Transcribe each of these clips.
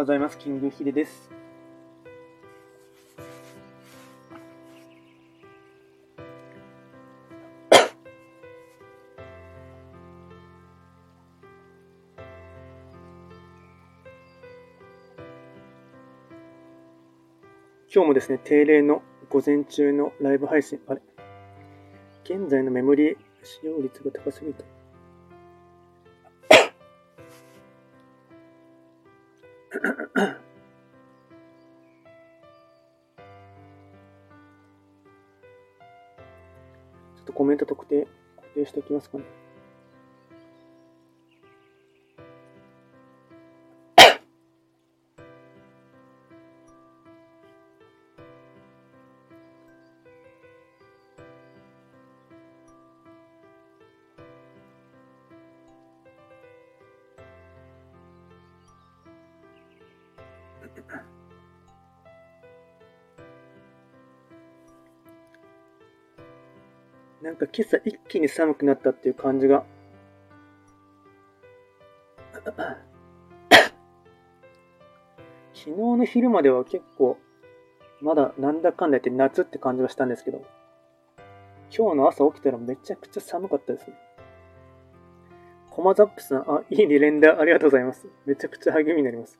ございます。キングヒデです。今日もですね、定例の午前中のライブ配信、あれ？現在のメモリ使用率が高すぎた。しておきますかね。か今朝一気に寒くなったっていう感じが。昨日の昼までは結構、まだなんだかんだ言って夏って感じがしたんですけど、今日の朝起きたらめちゃくちゃ寒かったですね。コマザップさん、あ、いいね、連打ありがとうございます。めちゃくちゃ励みになります。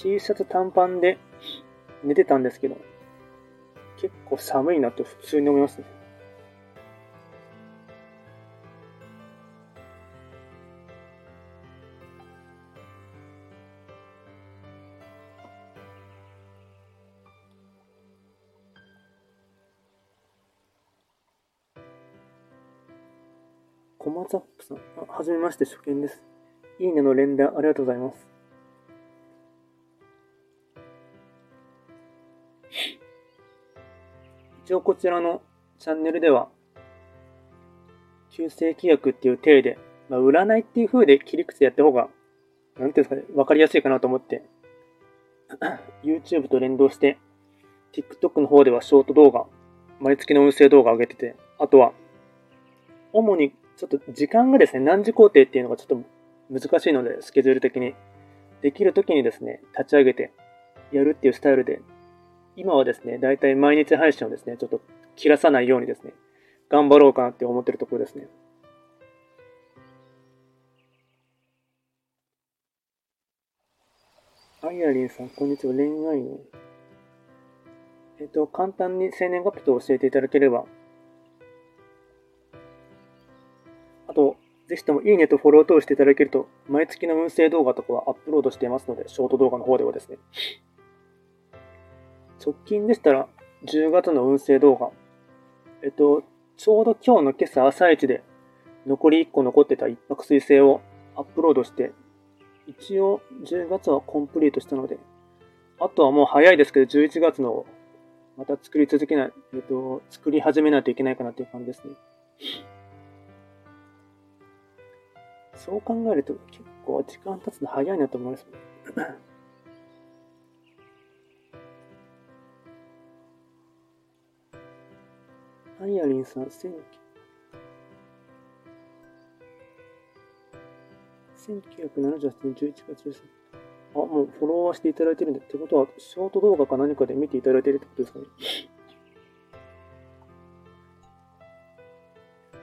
T シャツ短パンで寝てたんですけど、結構寒いなと普通に思いますね。コマザップさん、はじめまして、初見です。いいねの連打ありがとうございます。一応こちらのチャンネルでは、旧正規約っていう体で、まあ、占いっていう風で切り口でやった方が、なんていうんですかね、わかりやすいかなと思って、YouTube と連動して、TikTok の方ではショート動画、毎月の運勢動画上げてて、あとは、主にちょっと時間がですね、何時工程っていうのがちょっと難しいので、スケジュール的に。できる時にですね、立ち上げてやるっていうスタイルで今はですね、だいたい毎日配信をですね、ちょっと切らさないようにですね、頑張ろうかなって思ってるところですね。アイアリンさん、こんにちは。恋愛の。えっと、簡単に生年月日と教えていただければ。あと、ぜひともいいねとフォロー等していただけると、毎月の運勢動画とかはアップロードしていますので、ショート動画の方ではですね。直近でしたら10月の運勢動画。えっと、ちょうど今日の今朝朝一で残り1個残ってた一泊水星をアップロードして、一応10月はコンプリートしたので、あとはもう早いですけど11月のまた作り続けない、えっと、作り始めないといけないかなっていう感じですね。そう考えると結構時間経つの早いなと思いますね。アイアリンさん、1978年11月です。あ、もうフォロワーしていただいてるんで、ってことは、ショート動画か何かで見ていただいてるってことですかね。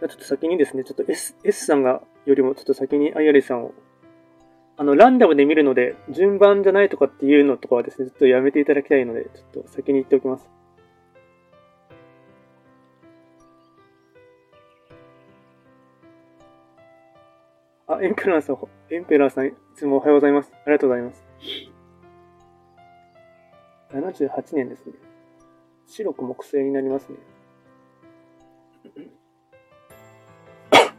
ちょっと先にですね、ちょっと S, S さんがよりもちょっと先にアイアリンさんを、あの、ランダムで見るので、順番じゃないとかっていうのとかはですね、ちょっとやめていただきたいので、ちょっと先に言っておきます。あ、エンペラーさん、エンペラーさん、いつもおはようございます。ありがとうございます。78年ですね。白く木星になりますね。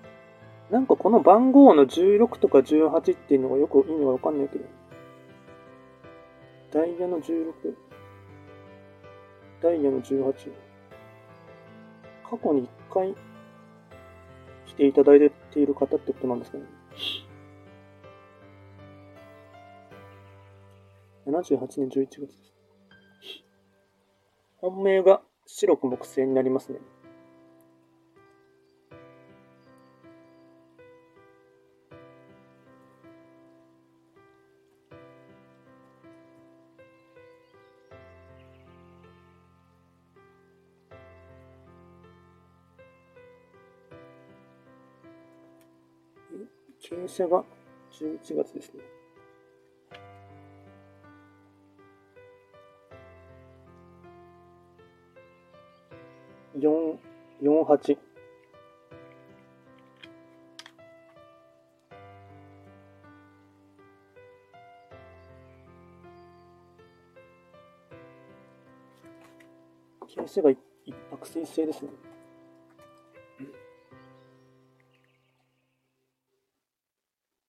なんかこの番号の16とか18っていうのがよく意味がわかんないけど。ダイヤの16。ダイヤの18。過去に1回来ていただいている方ってことなんですかね。78年11月です。本命が白く木製になりますね。傾斜が11月ですね。4、4、8。傾斜が一泊水星ですね。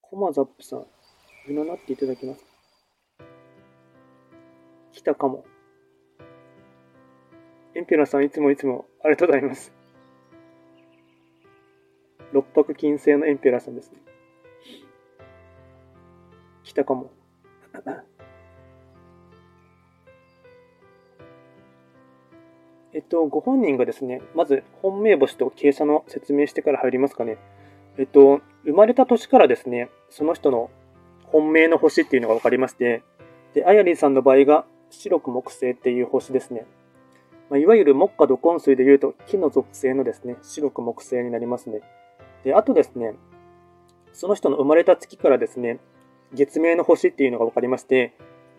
コマザップさん、占っていただきます。来たかも。エンペラさん、いつもいつもありがとうございます。六白金星のエンペラーさんですね。来たかも。えっと、ご本人がですね、まず本命星と傾斜の説明してから入りますかね。えっと、生まれた年からですね、その人の本命の星っていうのが分かりまして、で、あやりんさんの場合が白く木星っていう星ですね。まあ、いわゆる木下土根水でいうと木の属性のですね、白く木星になりますね。で、あとですね、その人の生まれた月からですね、月命の星っていうのが分かりまして、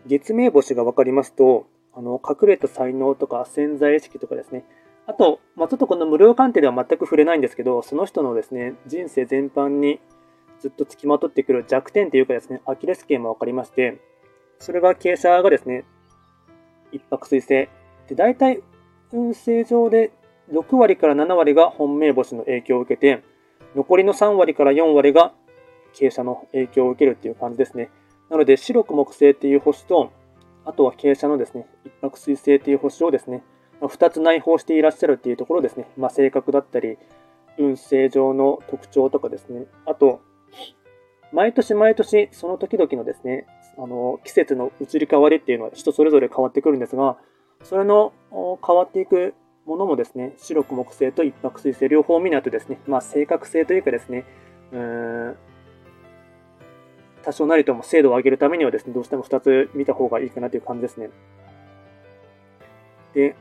月命星が分かりますと、あの、隠れた才能とか潜在意識とかですね、あと、まあ、ちょっとこの無料鑑定では全く触れないんですけど、その人のですね、人生全般にずっと付きまとってくる弱点というかですね、アキレス腱も分かりまして、それが傾斜がですね、一泊水星。で、大体運勢上で6割から7割が本命星の影響を受けて、残りの3割から4割が傾斜の影響を受けるっていう感じですね。なので、白く木星っていう星と、あとは傾斜のですね、一泊水星っていう星をですね、2つ内包していらっしゃるっていうところですね、まあ、性格だったり、運勢上の特徴とかですね、あと、毎年毎年その時々のですね、あの季節の移り変わりっていうのは人それぞれ変わってくるんですが、それの変わっていくものもですね、白く木星と一泊水星両方見ないとですね、まあ、正確性というかですね、うーん多少なりとも精度を上げるためにはですね、どうしても2つ見た方がいいかなという感じですね。で、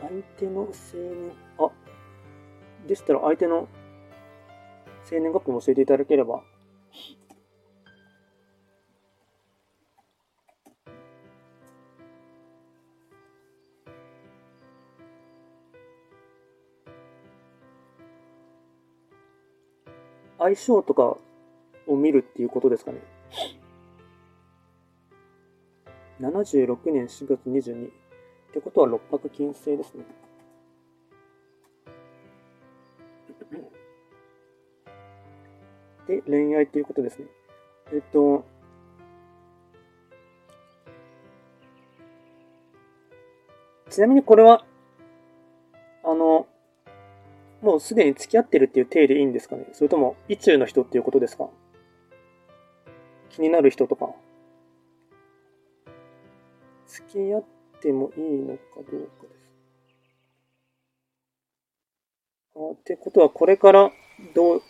相手の生年、あ、でしたら相手の生年月日も教えていただければ相性とかを見るっていうことですかね。76年4月22ってことは六白金星ですね。で、恋愛っていうことですね。えっと、ちなみにこれは、あの、もうすでに付き合ってるっていう体でいいんですかね？それとも、意中の人っていうことですか？気になる人とか。付き合ってもいいのかどうかです。あってことは、これからどう、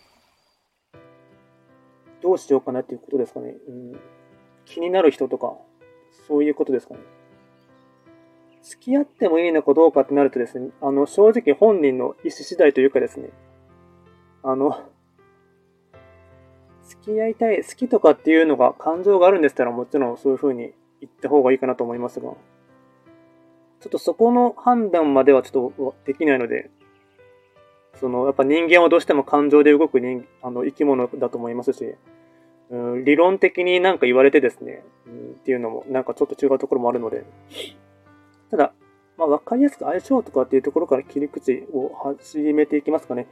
どうしようかなっていうことですかね？うん、気になる人とか、そういうことですかね？付き合ってもいいのかどうかってなるとですね、あの、正直本人の意思次第というかですね、あの、付き合いたい、好きとかっていうのが感情があるんでしたらもちろんそういう風に言った方がいいかなと思いますが、ちょっとそこの判断まではちょっとできないので、その、やっぱ人間はどうしても感情で動く人あの生き物だと思いますし、うん、理論的になんか言われてですね、うん、っていうのもなんかちょっと違うところもあるので、ただ、まあ、わかりやすく相性とかっていうところから切り口を始めていきますかね。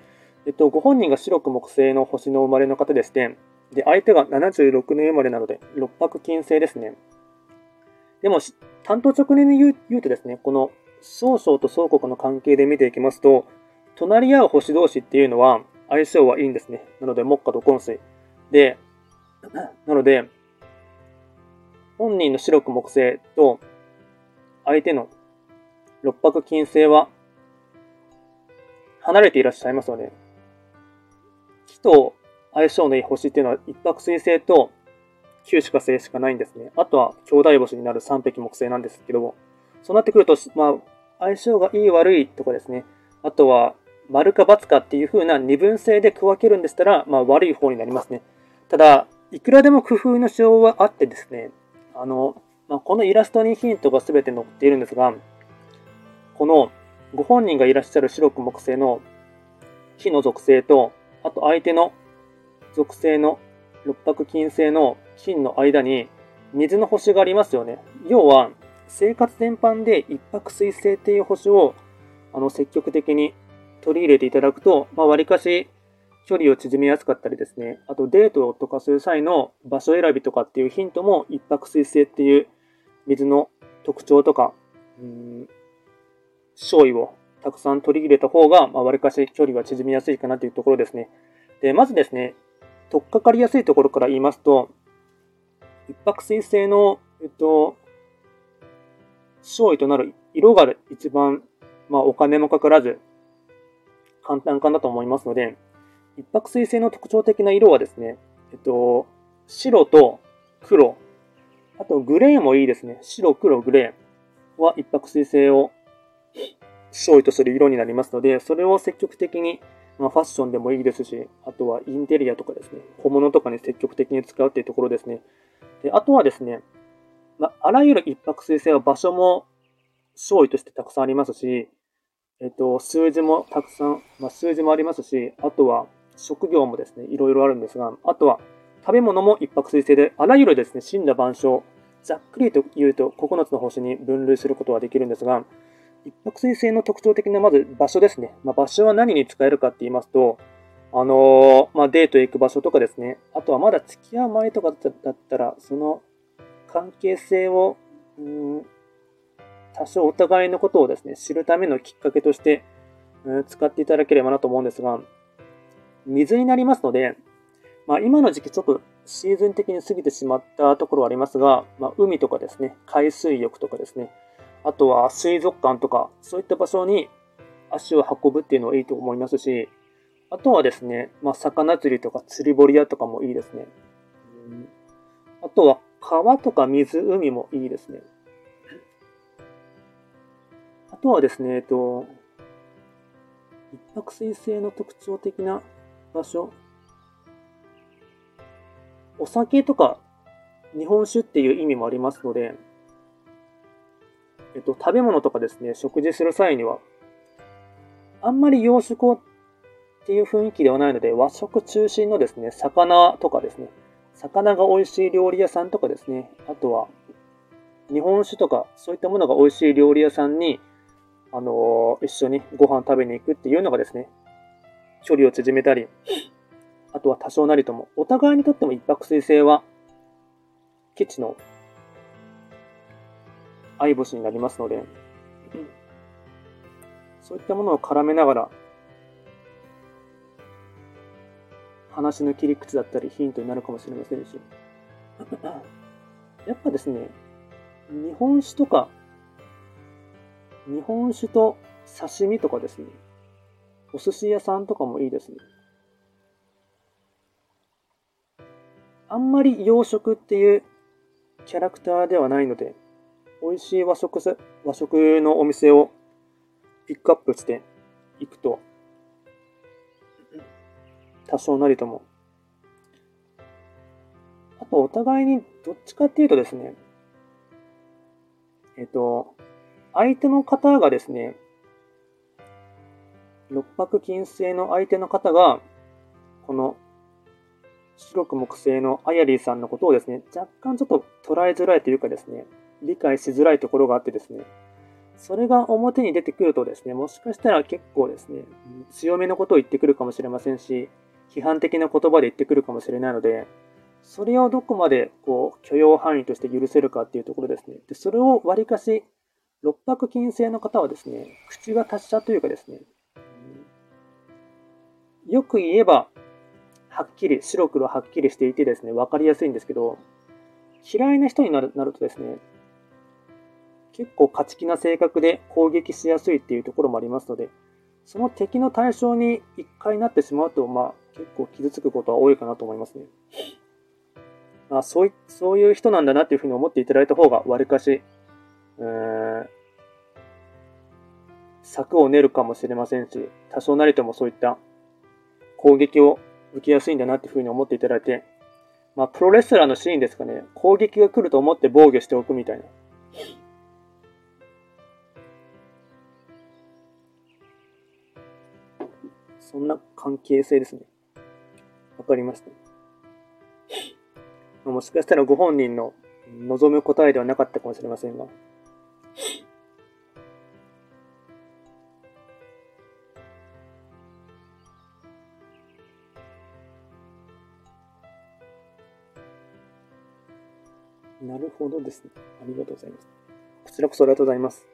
えっと、ご本人が白く木星の星の生まれの方でして、で、相手が76年生まれなので、六白金星ですね。でも、担当直年に言う言うとですね、この曹操と曹国の関係で見ていきますと、隣り合う星同士っていうのは相性はいいんですね。なので、木下土根水。で、なので、本人の白く木星と相手の六白金星は離れていらっしゃいますので、木と相性のいい星っていうのは一泊水星と九死火星しかないんですね。あとは兄弟星になる三匹木星なんですけども、そうなってくると、まあ、相性がいい悪いとかですね、あとは丸か×かっていう風な二分性で区分けるんでしたら、まあ、悪い方になりますね。ただ、いくらでも工夫のしようはあってですね、あの、まあ、このイラストにヒントが全て載っているんですが、このご本人がいらっしゃる白く木星の火の属性と、あと相手の属性の六白金星の金の間に水の星がありますよね。要は、生活全般で一泊水星っていう星をあの積極的に取り入れていただくと、まあ、割かし距離を縮めやすかったりですね、あとデートとかする際の場所選びとかっていうヒントも一泊水星っていう水の特徴とか、うん、勝意をたくさん取り入れた方が、まあ、割かし距離は縮みやすいかなというところですね。で、まずですね、取っかかりやすいところから言いますと、一泊水星の、えっと、勝意となる色が一番、まあ、お金もかからず、簡単かなと思いますので、一泊水星の特徴的な色はですね、えっと、白と黒、あとグレーもいいですね。白、黒、グレーは一泊水星を勝利とする色になりますので、それを積極的に、まあ、ファッションでもいいですし、あとはインテリアとかですね、小物とかに積極的に使うっていうところですね。であとはですね、まあ、あらゆる一泊水星は場所も勝利としてたくさんありますし、えっと、数字もたくさん、まあ、数字もありますし、あとは職業もですね、いろいろあるんですが、あとは食べ物も一泊水星で、あらゆるですね、死んだ万象、ざっくりと言うと9つの星に分類することはできるんですが、一泊水星の特徴的なまず場所ですね。まあ、場所は何に使えるかって言いますと、あのー、まあ、デートへ行く場所とかですね。あとはまだ付き合う前とかだったら、その関係性を、うん、多少お互いのことをですね、知るためのきっかけとして、うん、使っていただければなと思うんですが、水になりますので、まあ、今の時期ちょっとシーズン的に過ぎてしまったところはありますが、まあ、海とかですね、海水浴とかですね、あとは水族館とか、そういった場所に足を運ぶっていうのはいいと思いますし、あとはですね、まあ、魚釣りとか釣り堀屋とかもいいですね。あとは川とか湖もいいですね。あとはですね、えっと、一泊水星の特徴的な場所。お酒とか日本酒っていう意味もありますので、えっと、食べ物とかですね、食事する際には、あんまり洋食っていう雰囲気ではないので、和食中心のですね、魚とかですね、魚が美味しい料理屋さんとかですね、あとは、日本酒とか、そういったものが美味しい料理屋さんに、あのー、一緒にご飯食べに行くっていうのがですね、距離を縮めたり、あとは多少なりとも、お互いにとっても一泊水星は、基地の相星になりますので、そういったものを絡めながら、話の切り口だったりヒントになるかもしれませんし、やっぱですね、日本酒とか、日本酒と刺身とかですね、お寿司屋さんとかもいいですね。あんまり洋食っていうキャラクターではないので、美味しい和食和食のお店をピックアップしていくと、多少なりとも。あと、お互いにどっちかっていうとですね、えっと、相手の方がですね、六白金星の相手の方が、この白く木星のアヤリーさんのことをですね、若干ちょっと捉えづらいというかですね、理解しづらいところがあってですね、それが表に出てくるとですね、もしかしたら結構ですね、強めのことを言ってくるかもしれませんし、批判的な言葉で言ってくるかもしれないので、それをどこまでこう許容範囲として許せるかっていうところですね。でそれをわりかし、六白金星の方はですね、口が達者というかですね、よく言えば、はっきり、白黒はっきりしていてですね、わかりやすいんですけど、嫌いな人になるなるとですね、結構勝ち気な性格で攻撃しやすいっていうところもありますので、その敵の対象に一回なってしまうと、まあ、結構傷つくことは多いかなと思いますね。あそういそういう人なんだなっていうふうに思っていただいた方が、わりかし、えー、策を練るかもしれませんし、多少なりともそういった攻撃を受けやすいんだなっていうふうに思っていただいて、まあ、プロレスラーのシーンですかね、攻撃が来ると思って防御しておくみたいな。そんな関係性ですね。わかりました。もしかしたらご本人の望む答えではなかったかもしれませんが。ほどですね。ありがとうございます。こちらこそありがとうございます。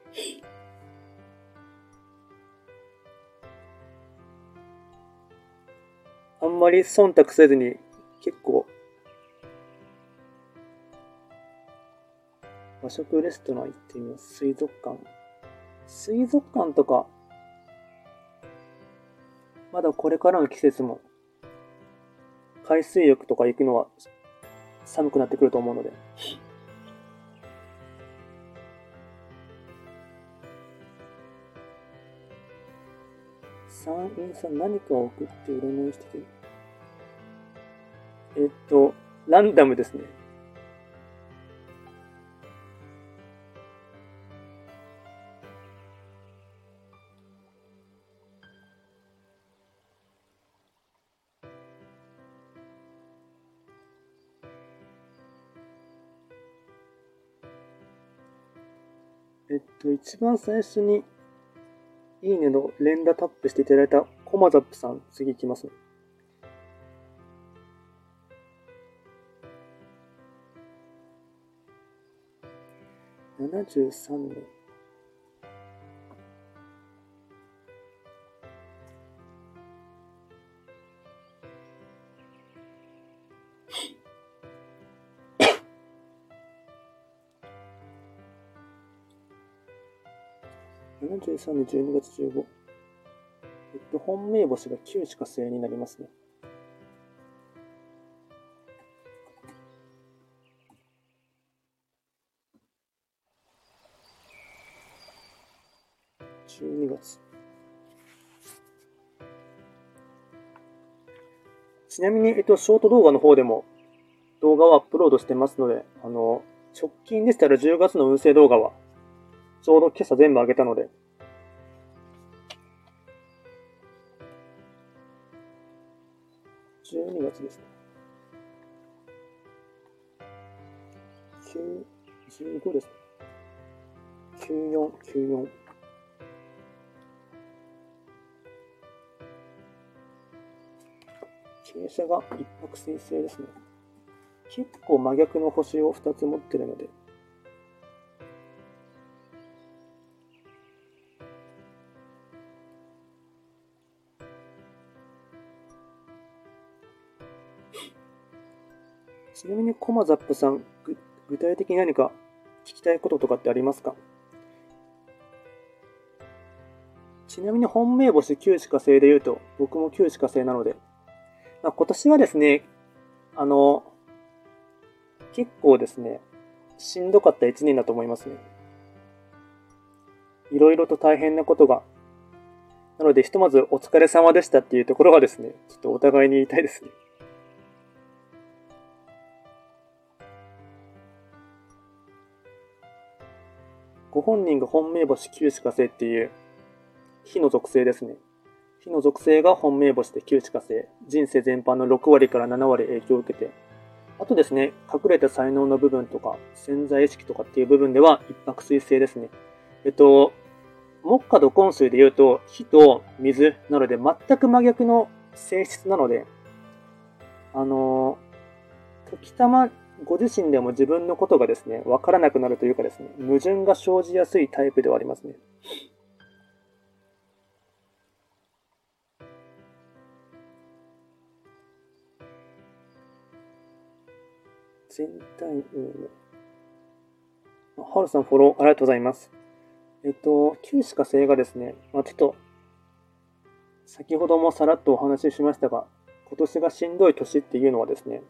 あんまり忖度せずに結構和食レストラン行ってみます。水族館。水族館とか、まだこれからの季節も、海水浴とか行くのは寒くなってくると思うので。三員さん何かを送って占いしてて。えっと、ランダムですね。えっと、一番最初に、いいねの連打タップしていただいたコマザップさん、次いきます、ね。73年。73年12月15。えっと、本命星が9しか星になりますね。12月。ちなみに、えっと、ショート動画の方でも動画をアップロードしてますので、あの、直近でしたら10月の運勢動画はちょうど今朝全部あげたので。12月ですね。9、15ですね。94、94。傾斜が一泊水星ですね。結構真逆の星を2つ持ってるので、ちなみにコマザップさん、具体的に何か聞きたいこととかってありますか？ちなみに本命星旧歯科星で言うと、僕も旧歯科星なので、まあ、今年はですね、あの、結構ですね、しんどかった一年だと思いますね。いろいろと大変なことが。なので、ひとまずお疲れ様でしたっていうところはですね、ちょっとお互いに言いたいですね。ご本人が本命星九死火星っていう火の属性ですね。火の属性が本命星で九死火星。人生全般の6割から7割影響を受けて。あとですね、隠れた才能の部分とか、潜在意識とかっていう部分では一泊水星ですね。えっと、木下土根水で言うと、火と水なので全く真逆の性質なので、あの、時たまご自身でも自分のことがですね、わからなくなるというかですね、矛盾が生じやすいタイプではありますね。全体運ハルさんフォローありがとうございます。えっと、旧歯科星がですね、まあ、ちょっと、先ほどもさらっとお話ししましたが、今年がしんどい年っていうのはですね、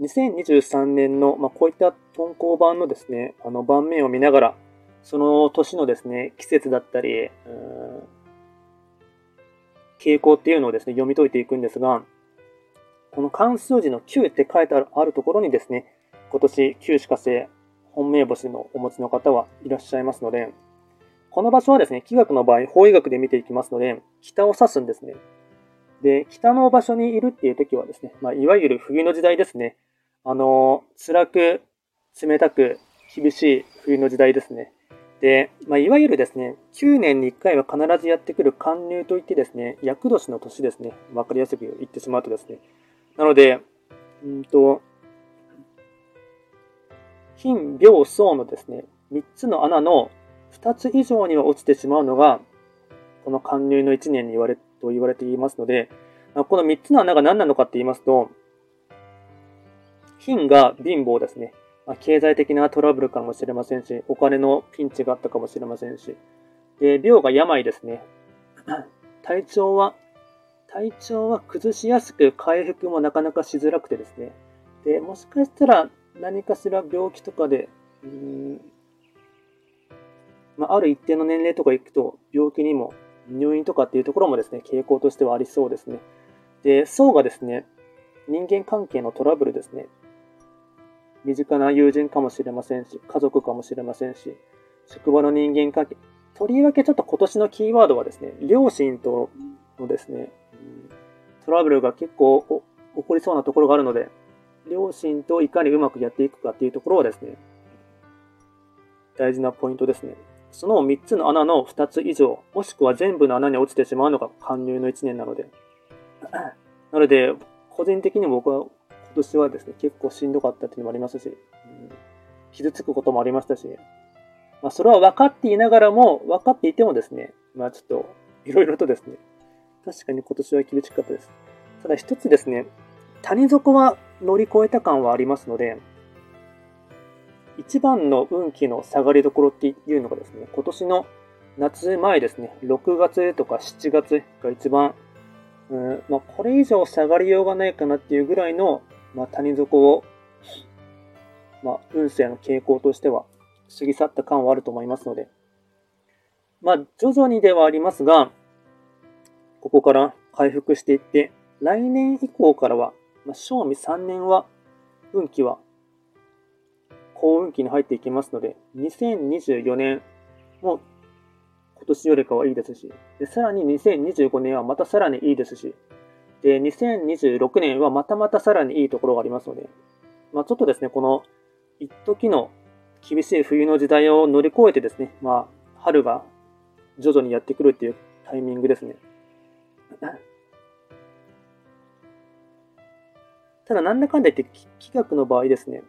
2023年の、まあ、こういった豚行版のですね、あの盤面を見ながら、その年のですね、季節だったり、傾向っていうのをですね、読み解いていくんですが、この関数字の9って書いてあるところにですね、今年9歯科星本命星のお持ちの方はいらっしゃいますので、この場所はですね、気学の場合、法医学で見ていきますので、北を指すんですね。で、北の場所にいるっていう時はですね、まあ、いわゆる冬の時代ですね。あの、辛く、冷たく、厳しい冬の時代ですね。で、まあ、いわゆるですね、9年に1回は必ずやってくる寒入といってですね、厄年の年ですね。わかりやすく言ってしまうとですね。なので、うんと、金、病、層のですね、3つの穴の2つ以上には落ちてしまうのが、この寒入の1年に言われ、と言われていますので、この3つの穴が何なのかって言いますと、金が貧乏ですね。ま、経済的なトラブルかもしれませんし、お金のピンチがあったかもしれませんし、で、病が病ですね。体調は、体調は崩しやすく、回復もなかなかしづらくてですね。で、もしかしたら何かしら病気とかで、うん、まあ、ある一定の年齢とか行くと、病気にも入院とかっていうところもですね、傾向としてはありそうですね。で、層がですね、人間関係のトラブルですね。身近な友人かもしれませんし、家族かもしれませんし、職場の人間関係。とりわけちょっと今年のキーワードはですね、両親とのですね、トラブルが結構起こりそうなところがあるので、両親といかにうまくやっていくかっていうところはですね、大事なポイントですね。その3つの穴の2つ以上、もしくは全部の穴に落ちてしまうのが貫入の1年なので。なので、個人的に僕は今年はですね、結構しんどかったっていうのもありますし、うん、傷つくこともありましたし、まあ、それは分かっていながらも、分かっていてもですね、まあちょっと、いろいろとですね、確かに今年は厳しかったです。ただ一つですね、谷底は乗り越えた感はありますので、一番の運気の下がりどころっていうのがですね、今年の夏前ですね、6月とか7月が一番、うんまあ、これ以上下がりようがないかなっていうぐらいのまあ、谷底を、まあ、運勢の傾向としては過ぎ去った感はあると思いますので、まあ、徐々にではありますが、ここから回復していって、来年以降からは、まあ、正味3年は、運気は、幸運期に入っていきますので、2024年も今年よりかはいいですし、でさらに2025年はまたさらにいいですし、で、2026年はまたまたさらにいいところがありますので、まあ、ちょっとですね、この一時の厳しい冬の時代を乗り越えてですね、まあ、春が徐々にやってくるっていうタイミングですね。ただ、なんだかんだ言って、気学の場合ですね、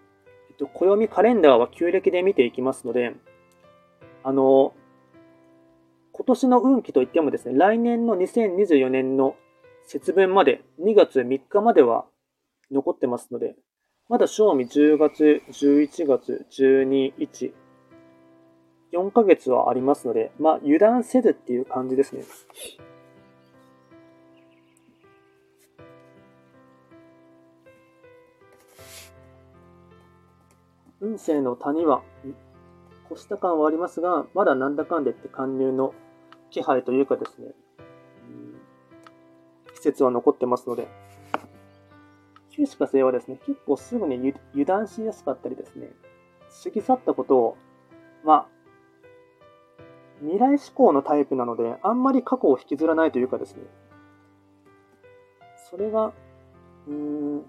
と、暦カレンダーは旧暦で見ていきますので、あの、今年の運気といってもですね、来年の2024年の節分まで、2月3日までは残ってますので、まだ賞味10月、11月、12、1、4ヶ月はありますので、まあ油断せずっていう感じですね。運勢の谷は、越した感はありますが、まだなんだかんでって貫入の気配というかですね、説は残ってますので、旧歯科星はですね、結構すぐに油断しやすかったりですね、過ぎ去ったことを、まあ、未来志向のタイプなので、あんまり過去を引きずらないというかですね、それが、うーん、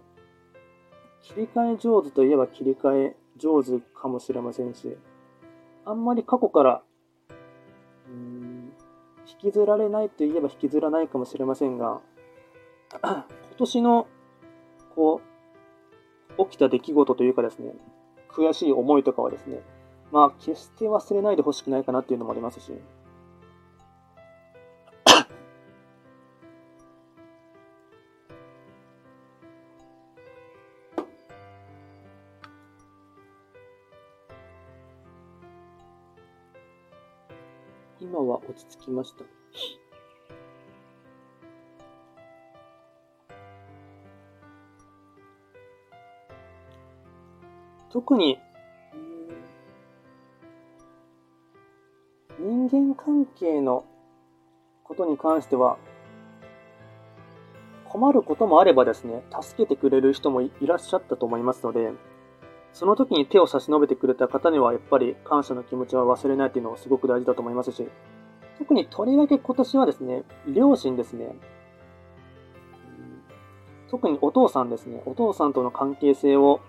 切り替え上手といえば切り替え上手かもしれませんし、あんまり過去から、うん、引きずられないといえば引きずらないかもしれませんが、今年の、こう、起きた出来事というかですね、悔しい思いとかはですね、まあ、決して忘れないでほしくないかなっていうのもありますし、ち着きました。特に、人間関係のことに関しては、困ることもあればですね、助けてくれる人もいらっしゃったと思いますので、その時に手を差し伸べてくれた方には、やっぱり感謝の気持ちは忘れないっていうのはすごく大事だと思いますし、特にとりわけ今年はですね、両親ですね、特にお父さんですね、お父さんとの関係性を、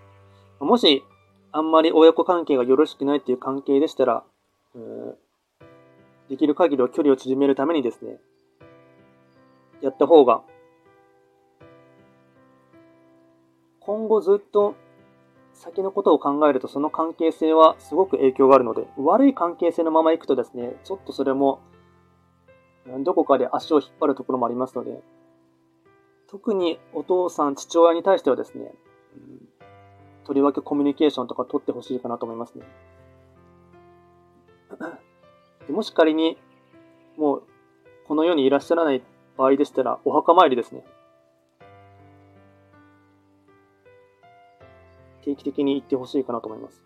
もし、あんまり親子関係がよろしくないっていう関係でしたら、できる限りを距離を縮めるためにですね、やった方が、今後ずっと先のことを考えるとその関係性はすごく影響があるので、悪い関係性のまま行くとですね、ちょっとそれも、どこかで足を引っ張るところもありますので、特にお父さん、父親に対してはですね、とりわけコミュニケーションとか取ってほしいかなと思いますね。もし仮に、もう、この世にいらっしゃらない場合でしたら、お墓参りですね。定期的に行ってほしいかなと思います。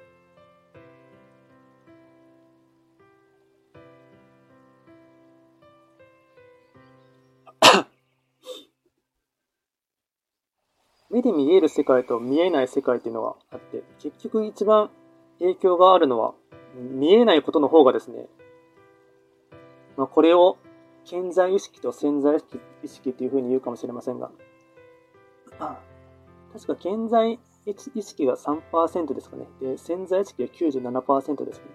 目で見える世界と見えない世界っていうのがあって、結局一番影響があるのは、見えないことの方がですね、まあ、これを潜在意識と潜在意識っていうふうに言うかもしれませんが、確か潜在意識が3%ですかね。で、潜在意識が97%ですね。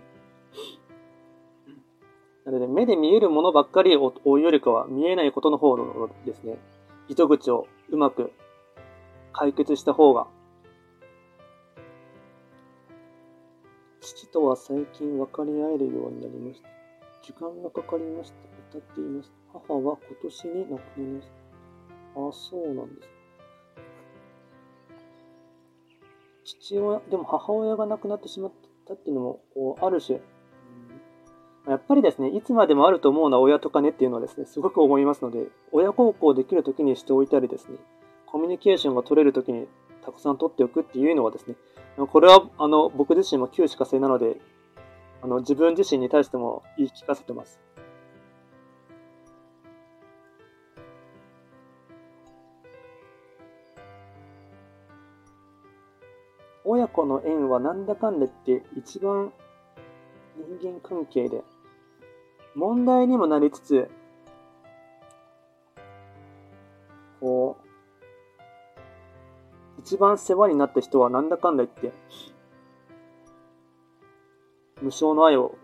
なので、目で見えるものばっかりを追うよりかは、見えないことの方のですね、糸口をうまく解決した方が、父とは最近分かり合えるようになりました。時間がかかりました。歌っています。母は今年に亡くなりました。ああ、そうなんです。父親、でも母親が亡くなってしまったっていうのも、こうある種、やっぱりですね、いつまでもあると思うのは親とかねっていうのはですね、すごく思いますので、親孝行できるときにしておいたりですね、コミュニケーションが取れるときにたくさん取っておくっていうのはですね、これはあの僕自身も旧歯科生なので、あの自分自身に対しても言い聞かせてます。親子の縁はなんだかんだって一番人間関係で問題にもなりつつ、一番世話になった人はなんだかんだ言って、無償の愛を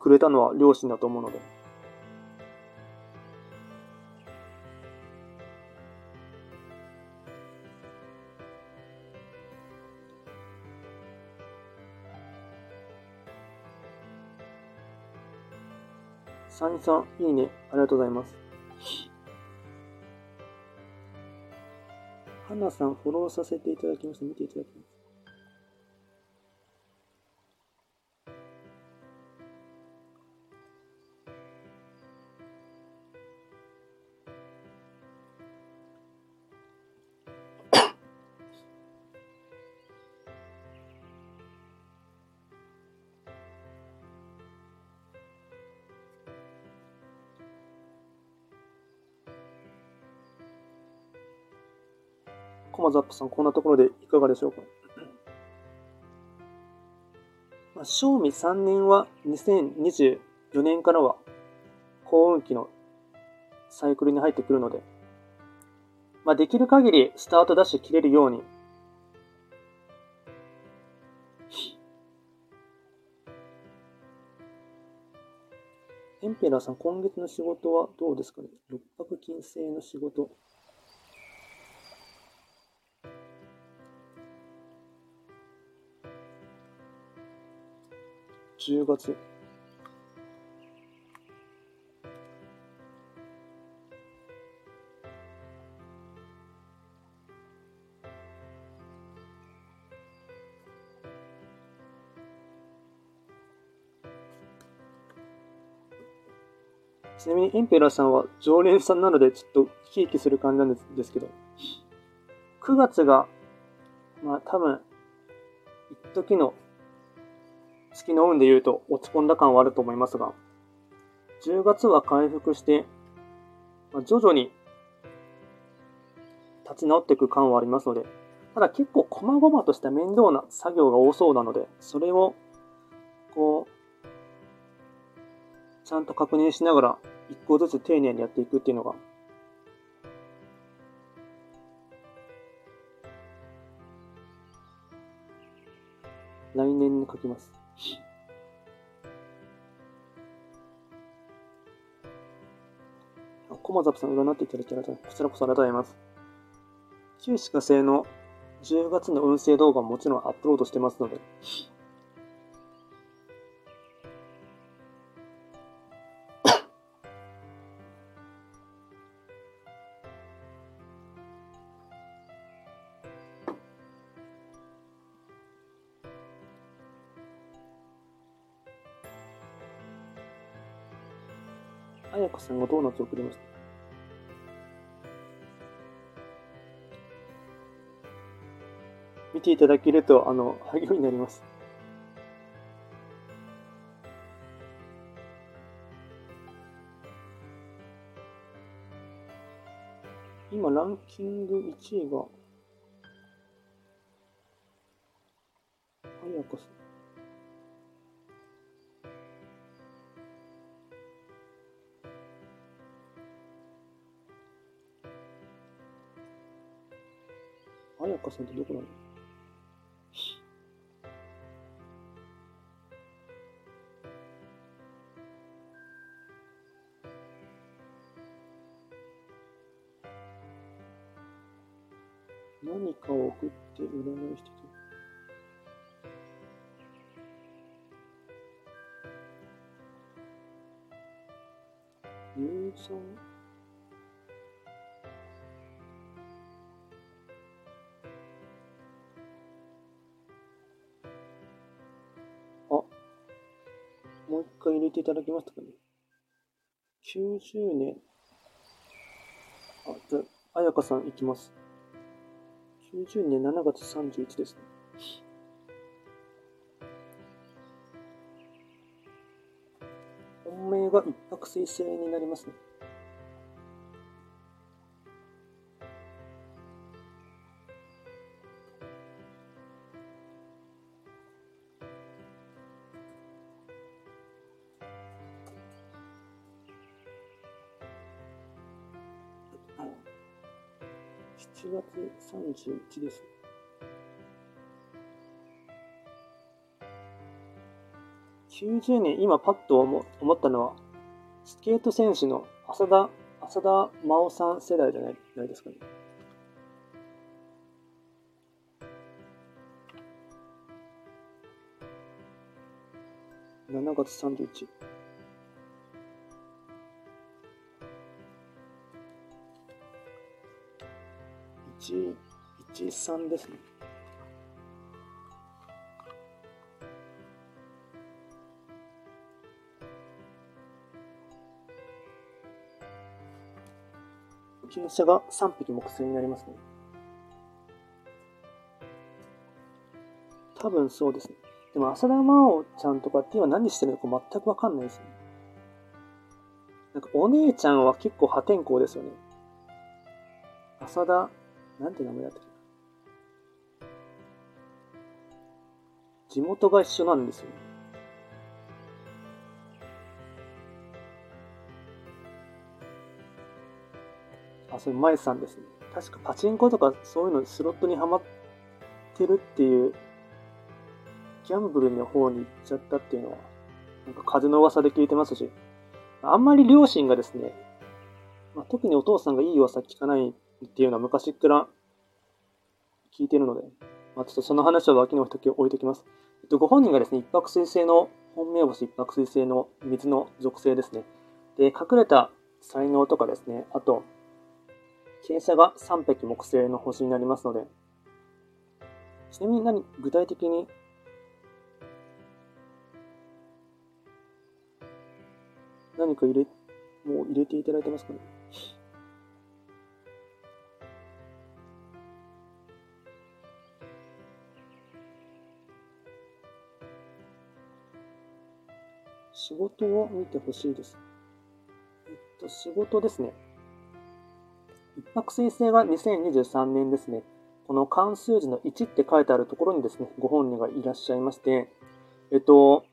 くれたのは両親だと思うので。サニさん、いいね。ありがとうございます。花さん、フォローさせていただきました。見ていただきます。コザップさん、こんなところでいかがでしょうか？まあ、賞味3年は2024年からは幸運期のサイクルに入ってくるので、まあ、できる限りスタートダッシュ切れるように、エンペラーさん、今月の仕事はどうですかね？六白金星の仕事。10月。ちなみにエンペラーさんは常連さんなのでちょっとひいきする感じなんですですけど、9月が、まあ多分、一時の月の運で言うと落ち込んだ感はあると思いますが、10月は回復して、ま、徐々に立ち直っていく感はありますので、ただ結構細々とした面倒な作業が多そうなので、それを、こう、ちゃんと確認しながら、一個ずつ丁寧にやっていくっていうのが、来年に書きます。あ、コマザプさん占っていただきありがとうございます。こちらこそありがとうございます。旧歯科生の10月の運勢動画ももちろんアップロードしてますので、さんがドーナツをくれました。見ていただけると、あの、励みになります。今、ランキング1位が、あやかさん。さんってどこなの？何かを送って占いしてた。乳酸？あ、もう一回入れていただけますかね。90年。あ、じゃあ、やかさんいきます。90年7月31ですね。本命が一泊水星になりますね。31です。90年、今パッと思ったのは、スケート選手の浅田、浅田真央さん世代じゃないないですかね。7月31。1、1、3ですね。傾斜が3匹木星になりますね。多分そうですね。でも、浅田真央ちゃんとかって今何してるのか全くわかんないですね。なんかお姉ちゃんは結構破天荒ですよね。浅田なんて名前だったっけ？地元が一緒なんですよ、ねあ、それ、舞さんですね。確かパチンコとかそういうのスロットにはまってるっていう、ギャンブルの方に行っちゃったっていうのは、なんか風の噂で聞いてますし、あんまり両親がですね、まあ、特にお父さんがいい噂聞かないっていうのは昔から聞いてるので、まあ、ちょっとその話は脇の置いておきます。えっと、ご本人がですね、一泊水星の、本命星一泊水星の水の属性ですね。で、隠れた才能とかですね、あと、傾斜が3匹木星の星になりますので、ちなみに何、具体的に何か入れ、もう入れていただいてますかね？仕事を見てほしいです。えっと、仕事ですね。一泊水星が2023年ですね。この関数字の1って書いてあるところにですね、ご本人がいらっしゃいまして、えっと、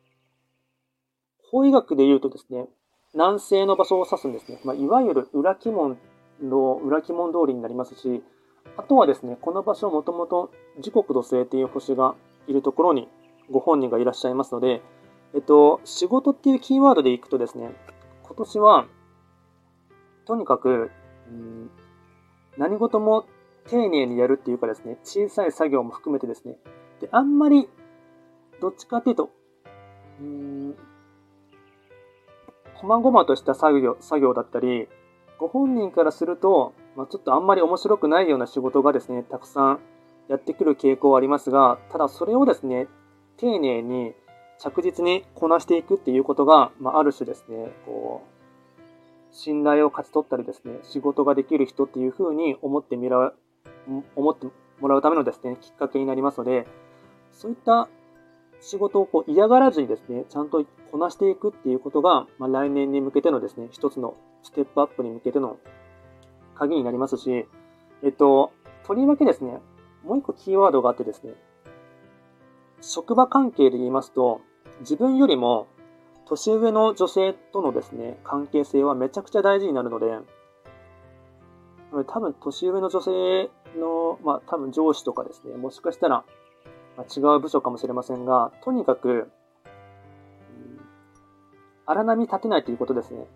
法医学で言うとですね、南西の場所を指すんですね。まあ、いわゆる裏鬼門の裏鬼門通りになりますし、あとはですね、この場所もともと時刻土星っていう星がいるところにご本人がいらっしゃいますので、えっと、仕事っていうキーワードでいくとですね、今年は、とにかく、うん、何事も丁寧にやるっていうかですね、小さい作業も含めてですね、で、あんまり、どっちかっていうと、うん、細々とした作業、作業だったり、ご本人からすると、まあ、ちょっとあんまり面白くないような仕事がですね、たくさんやってくる傾向はありますが、ただそれをですね、丁寧に着実にこなしていくっていうことが、まあ、ある種ですね、こう、信頼を勝ち取ったりですね、仕事ができる人っていうふうに思ってみら、思ってもらうためのですね、きっかけになりますので、そういった仕事をこう嫌がらずにですね、ちゃんとこなしていくっていうことが、まあ、来年に向けてのですね、一つのステップアップに向けての鍵になりますし、えっと、とりわけですね、もう一個キーワードがあってですね、職場関係で言いますと、自分よりも年上の女性とのですね、関係性はめちゃくちゃ大事になるので、多分年上の女性の、まあ多分上司とかですね、もしかしたら、ま違う部署かもしれませんが、とにかく、荒波立てないということですね。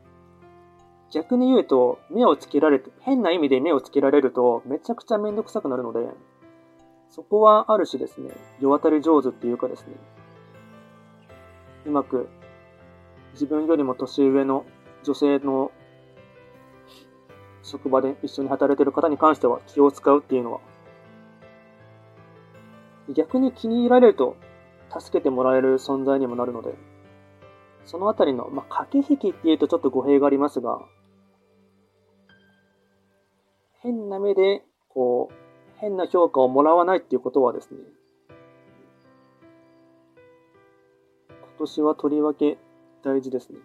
逆に言うと、目をつけられて、変な意味で目をつけられると、めちゃくちゃめんどくさくなるので、そこはある種ですね、世渡り上手っていうかですね、うまく自分よりも年上の女性の職場で一緒に働いている方に関しては気を使うっていうのは、逆に気に入られると助けてもらえる存在にもなるので、そのあたりの、まあ、駆け引きっていうとちょっと語弊がありますが、変な目で、こう、変な評価をもらわないっていうことはですね、年はとりわけ大事ですね。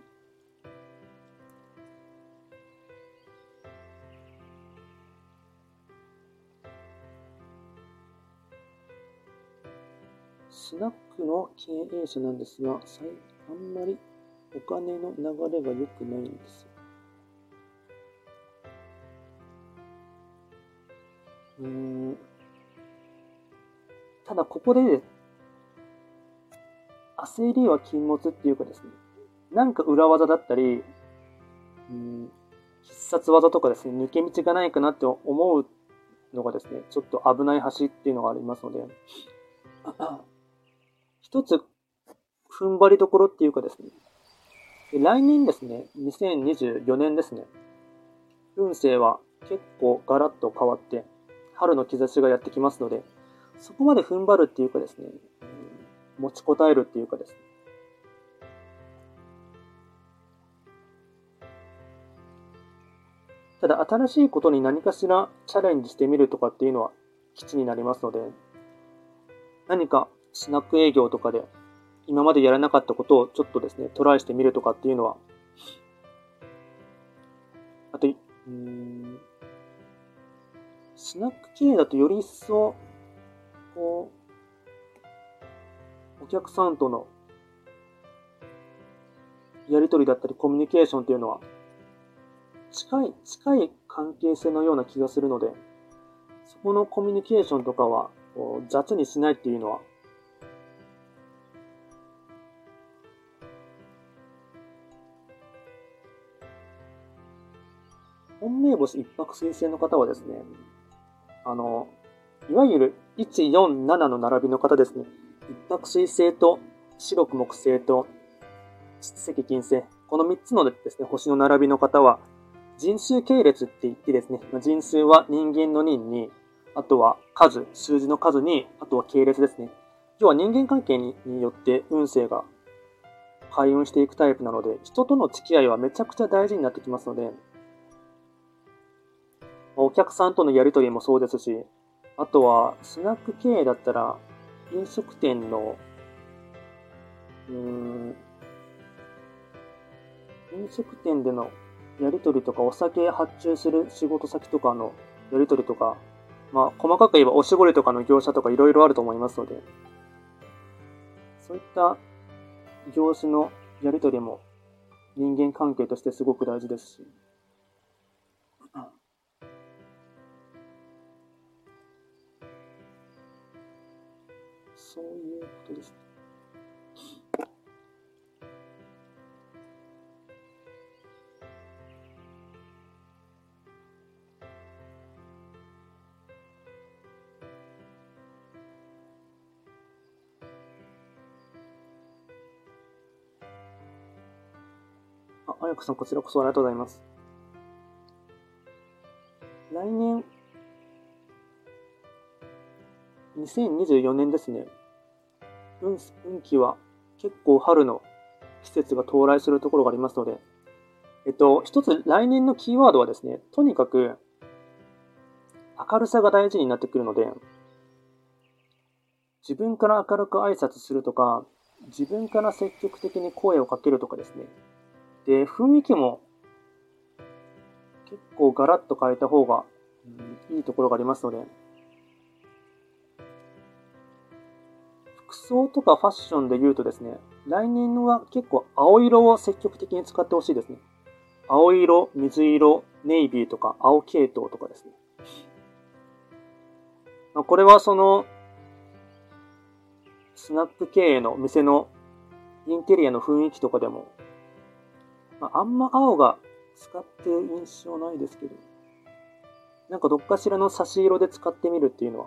スナックの経営者なんですが、あんまりお金の流れが良くないんですよ。うん。ただ、ここで、焦りは禁物っていうかですね、なんか裏技だったり、うん、必殺技とかですね、抜け道がないかなって思うのがですね、ちょっと危ない橋っていうのがありますので、一つ踏ん張りどころっていうかですね、来年ですね、2024年ですね、運勢は結構ガラッと変わって、春の兆しがやってきますので、そこまで踏ん張るっていうかですね、持ちこたえるっていうかですね、ただ新しいことに何かしらチャレンジしてみるとかっていうのは基地になりますので、何かスナック営業とかで今までやらなかったことをちょっとですね、トライしてみるとかっていうのは、あと、うん、スナック経営だとより一層、こう、お客さんとのやりとりだったりコミュニケーションっていうのは、近い、近い関係性のような気がするので、そこのコミュニケーションとかは、雑にしないっていうのは、本命星一泊水星の方はですね、あの、いわゆる147の並びの方ですね。一泊水星と白く木星と七石金星。この3つのですね、星の並びの方は、人数系列って言ってですね、人数は人間の人に、あとは数、数字の数に、あとは系列ですね。要は人間関係によって運勢が開運していくタイプなので、人との付き合いはめちゃくちゃ大事になってきますので、お客さんとのやりとりもそうですし、あとは、スナック経営だったら、飲食店の、うん、飲食店でのやり取りとか、お酒発注する仕事先とかのやり取りとか、まあ、細かく言えばおしぼりとかの業者とかいろいろあると思いますので、そういった業種のやり取りも人間関係としてすごく大事ですし、そういうことですね。あ、あやこさん、こちらこそありがとうございます。来年、2024年ですね。運運気は結構春の季節が到来するところがありますので、えっと、一つ来年のキーワードはですね、とにかく明るさが大事になってくるので、自分から明るく挨拶するとか、自分から積極的に声をかけるとかですね。で、雰囲気も結構ガラッと変えた方が、いいところがありますので、装とかファッションで言うとですね、来年は結構青色を積極的に使ってほしいですね。青色、水色、ネイビーとか青系統とかですね。まあ、これはその、スナップ経営の店のインテリアの雰囲気とかでも、まあ、あんま青が使ってる印象ないですけど、なんかどっかしらの差し色で使ってみるっていうのは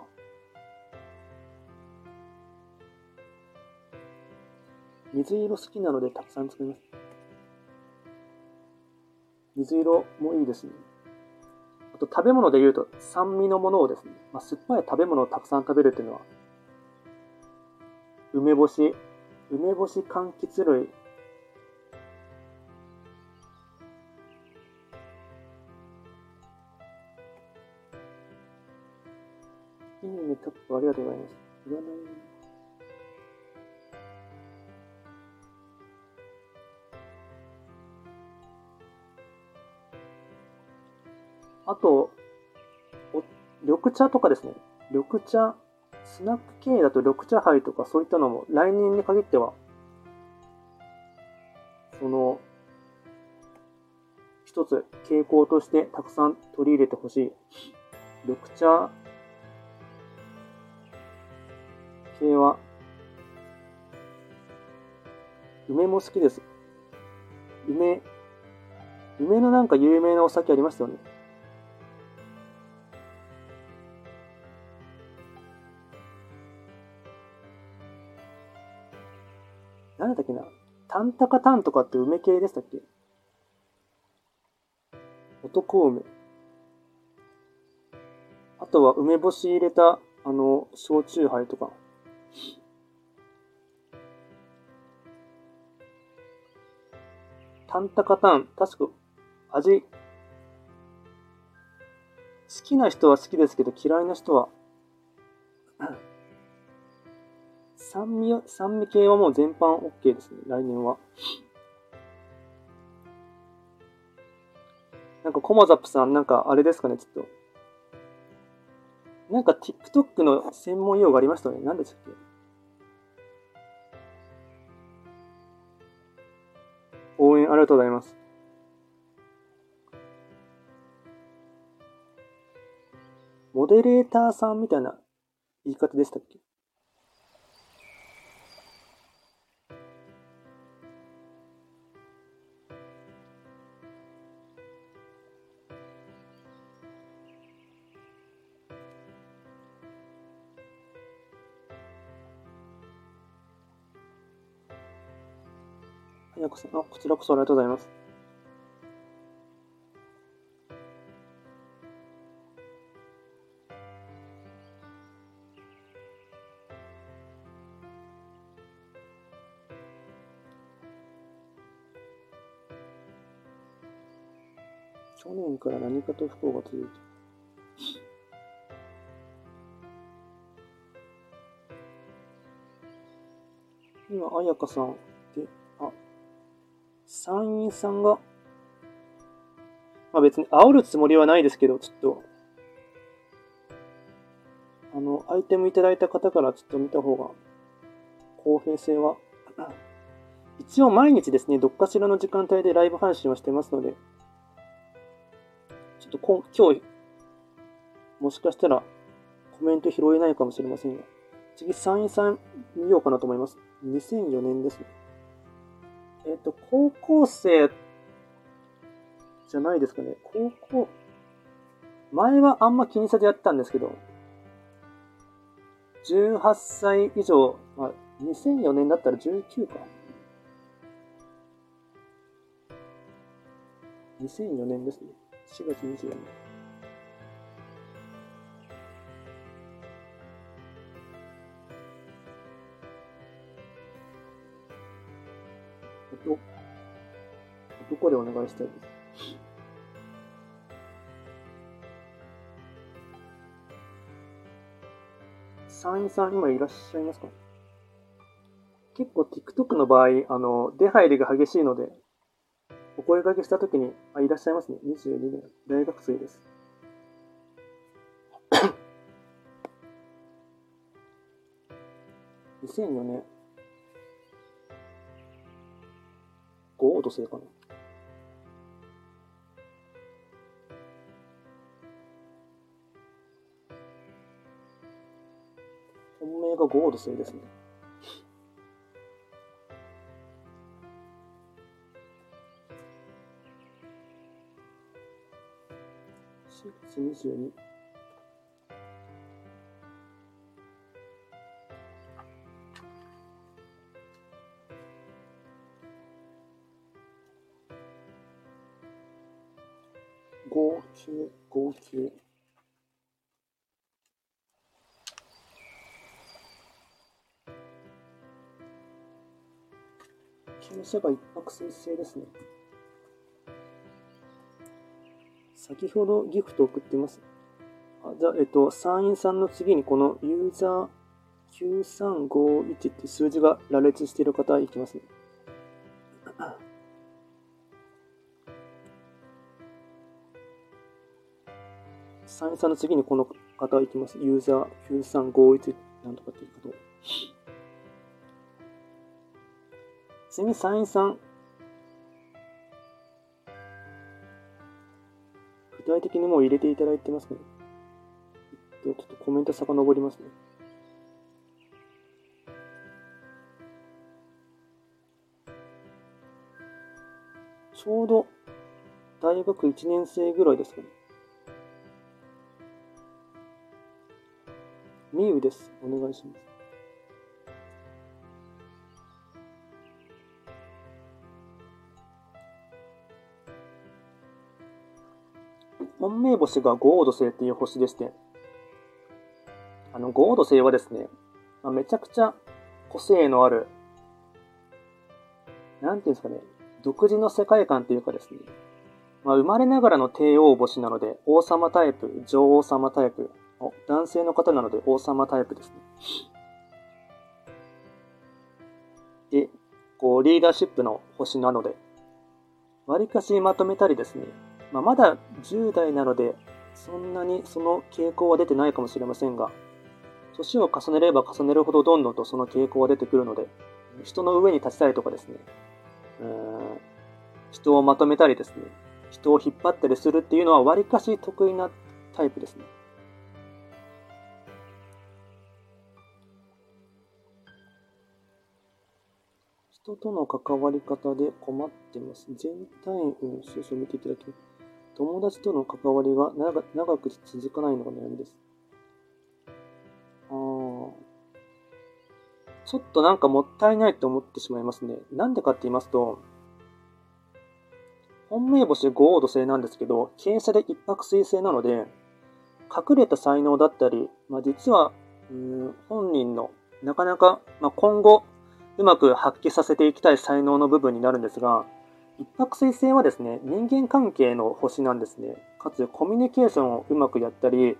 水色好きなのでたくさん作ります。水色もいいですね。あと食べ物で言うと酸味のものをですね、まあ、酸っぱい食べ物をたくさん食べるっていうのは、梅干し、梅干し柑橘類、いいね、タップありがとうございます。あと、緑茶とかですね。緑茶、スナック系だと緑茶杯とかそういったのも来年に限っては、その、一つ傾向としてたくさん取り入れてほしい。緑茶系は、梅も好きです。梅、梅のなんか有名なお酒ありますよね。なんだっけな。タンタカタンとかって梅系でしたっけ？男梅。あとは梅干し入れた、あの、焼酎杯とか。タンタカタン、確か、味、好きな人は好きですけど嫌いな人は酸味、酸味系はもう全般 OK ですね、来年は。なんか、コマザップさん、なんか、あれですかね、ちょっと。なんか、TikTok の専門用語ありましたね。何でしたっけ？応援ありがとうございます。モデレーターさんみたいな言い方でしたっけ？やこさん、あ、こちらこそありがとうございます。去年から何かと不幸が続いて。今、あやかさん、参院さんがまあ別に煽るつもりはないですけど、ちょっと、あの、アイテムいただいた方からちょっと見た方が、公平性は、一応毎日ですね、どっかしらの時間帯でライブ配信をしてますので、ちょっとこ今日、もしかしたらコメント拾えないかもしれませんが、次、3位さん見ようかなと思います。2004年ですね。えっ、ー、と、高校生じゃないですかね。高校、前はあんま気にせずやったんですけど、18歳以上、まあ、2004年だったら19か。2004年ですね。4月24日。男でお願いしたいです。社員さん今いらっしゃいますか？結構 TikTok の場合、あの、出入りが激しいので、お声掛けしたときに、あ、いらっしゃいますね。22年、大学生です。2004年、5度生かな。本命が5度生ですね。4月22。注射が一泊水星ですね。先ほどギフト送ってます。あじゃあ、えっと、参院さんの次にこのユーザー9351って数字が羅列している方いきますね。参院さんの次にこの方いきます。ユーザー9351なんとかっていうこと。ちなみに参院さん、具体的にもう入れていただいてますね。えっと、ちょっとコメント遡りますね。ちょうど大学1年生ぐらいですかね。みゆです。お願いします。本命星が五黄土星っていう星でして、あの、五黄土星はですね、まあ、めちゃくちゃ個性のある、なんていうんですかね、独自の世界観というかですね、まあ、生まれながらの帝王星なので、王様タイプ、女王様タイプ、男性の方なので王様タイプですね。で、こう、リーダーシップの星なので、割かしまとめたりですね、まあ、まだ10代なので、そんなにその傾向は出てないかもしれませんが、年を重ねれば重ねるほどどんどんとその傾向は出てくるので、人の上に立ちたいとかですね、人をまとめたりですね、人を引っ張ったりするっていうのはわりかし得意なタイプですね。人との関わり方で困ってます。全体運、少々見ていただきます。友達との関わりが長く続かないのが悩みです。あちょっとなんかもったいないと思ってしまいますね。なんでかって言いますと、本命星五黄土星なんですけど、傾斜で一泊水星なので、隠れた才能だったり、まあ、実はうん本人のなかなか、まあ、今後うまく発揮させていきたい才能の部分になるんですが、一泊水星はですね、人間関係の星なんですね。かつ、コミュニケーションをうまくやったり、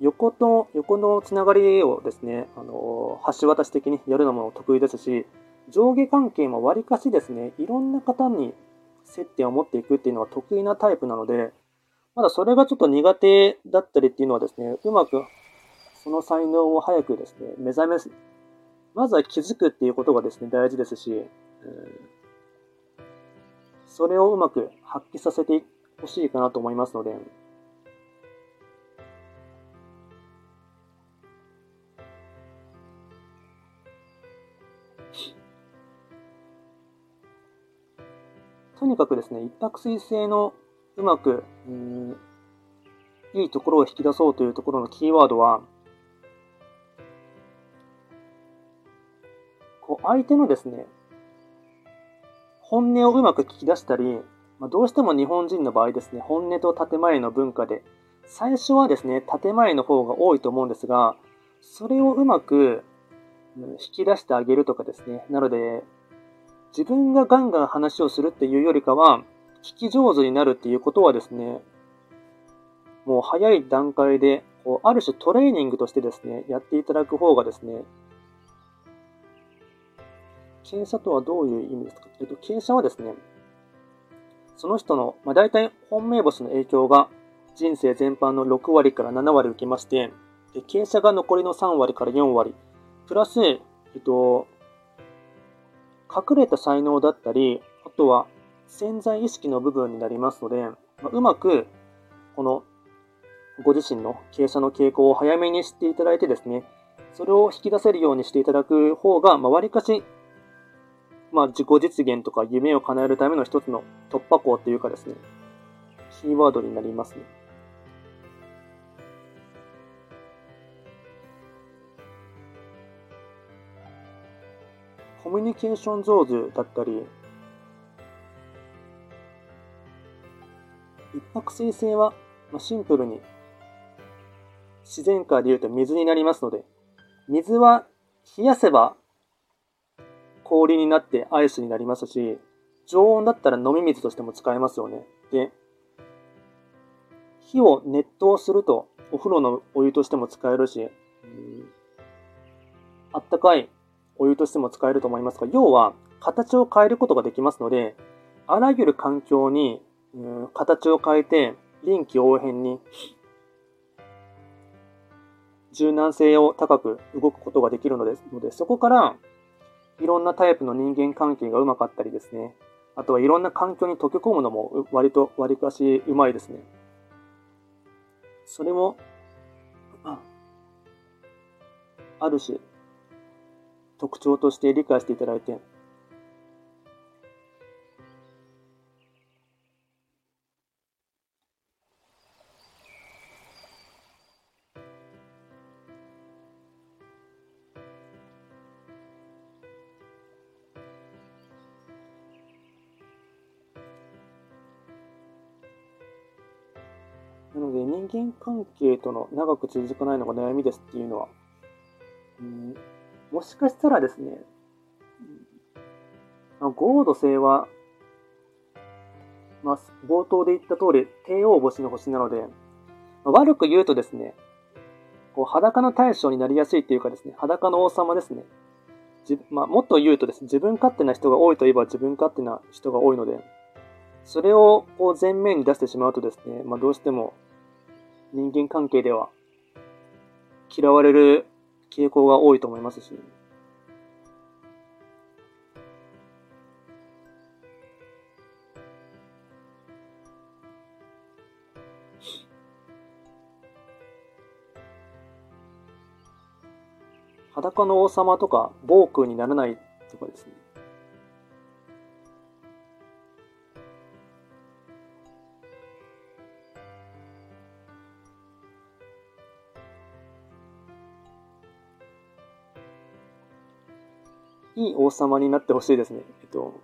横と、横のつながりをですね、あの、橋渡し的にやるのも得意ですし、上下関係もわりかしですね、いろんな方に接点を持っていくっていうのは得意なタイプなので、まだそれがちょっと苦手だったりっていうのはですね、うまくその才能を早くですね、目覚め、まずは気づくっていうことがですね、大事ですし、うん、それをうまく発揮させてほしいかなと思いますので、とにかくですね、一泊水星のうまく、うん、いいところを引き出そうというところのキーワードは、こう相手のですね、本音をうまく聞き出したり、ま、どうしても日本人の場合ですね、本音と建前の文化で、最初はですね、建前の方が多いと思うんですが、それをうまく引き出してあげるとかですね。なので、自分がガンガン話をするっていうよりかは、聞き上手になるっていうことはですね、もう早い段階で、こうある種トレーニングとしてですね、やっていただく方がですね、傾斜とはどういう意味ですか？えっと、傾斜はですね、その人の、まあ、大体本命星の影響が人生全般の6割から7割受けまして、で傾斜が残りの3割から4割、プラス、えっと、隠れた才能だったり、あとは潜在意識の部分になりますので、まあ、うまく、この、ご自身の傾斜の傾向を早めに知っていただいてですね、それを引き出せるようにしていただく方が、まあ、割かし、まあ、自己実現とか夢を叶えるための一つの突破口というかですね、キーワードになりますね。コミュニケーション上手だったり、一泊水星は、まシンプルに自然界で言うと水になりますので、水は冷やせば氷になってアイスになりますし、常温だったら飲み水としても使えますよね。で、火を熱湯するとお風呂のお湯としても使えるし、あったかいお湯としても使えると思いますが、要は形を変えることができますので、あらゆる環境に、うん、形を変えて臨機応変に柔軟性を高く動くことができるので、のでそこからいろんなタイプの人間関係がうまかったりですね。あとはいろんな環境に溶け込むのも割と割かしうまいですね。それも、ある種、特徴として理解していただいて、なので人間関係との長く続かないのが悩みですっていうのは、うん、もしかしたらですね、まあ、合度性は、まあ、冒頭で言った通り、帝王星の星なので、まあ、悪く言うとですね、こう裸の大将になりやすいっていうかですね、裸の王様ですね。じまあ、もっと言うとですね、自分勝手な人が多いといえば自分勝手な人が多いので、それをこう前面に出してしまうとですね、まあ、どうしても人間関係では嫌われる傾向が多いと思いますし、裸の王様とか暴君にならないとかですね。いい王様になってほしいですね。えっと、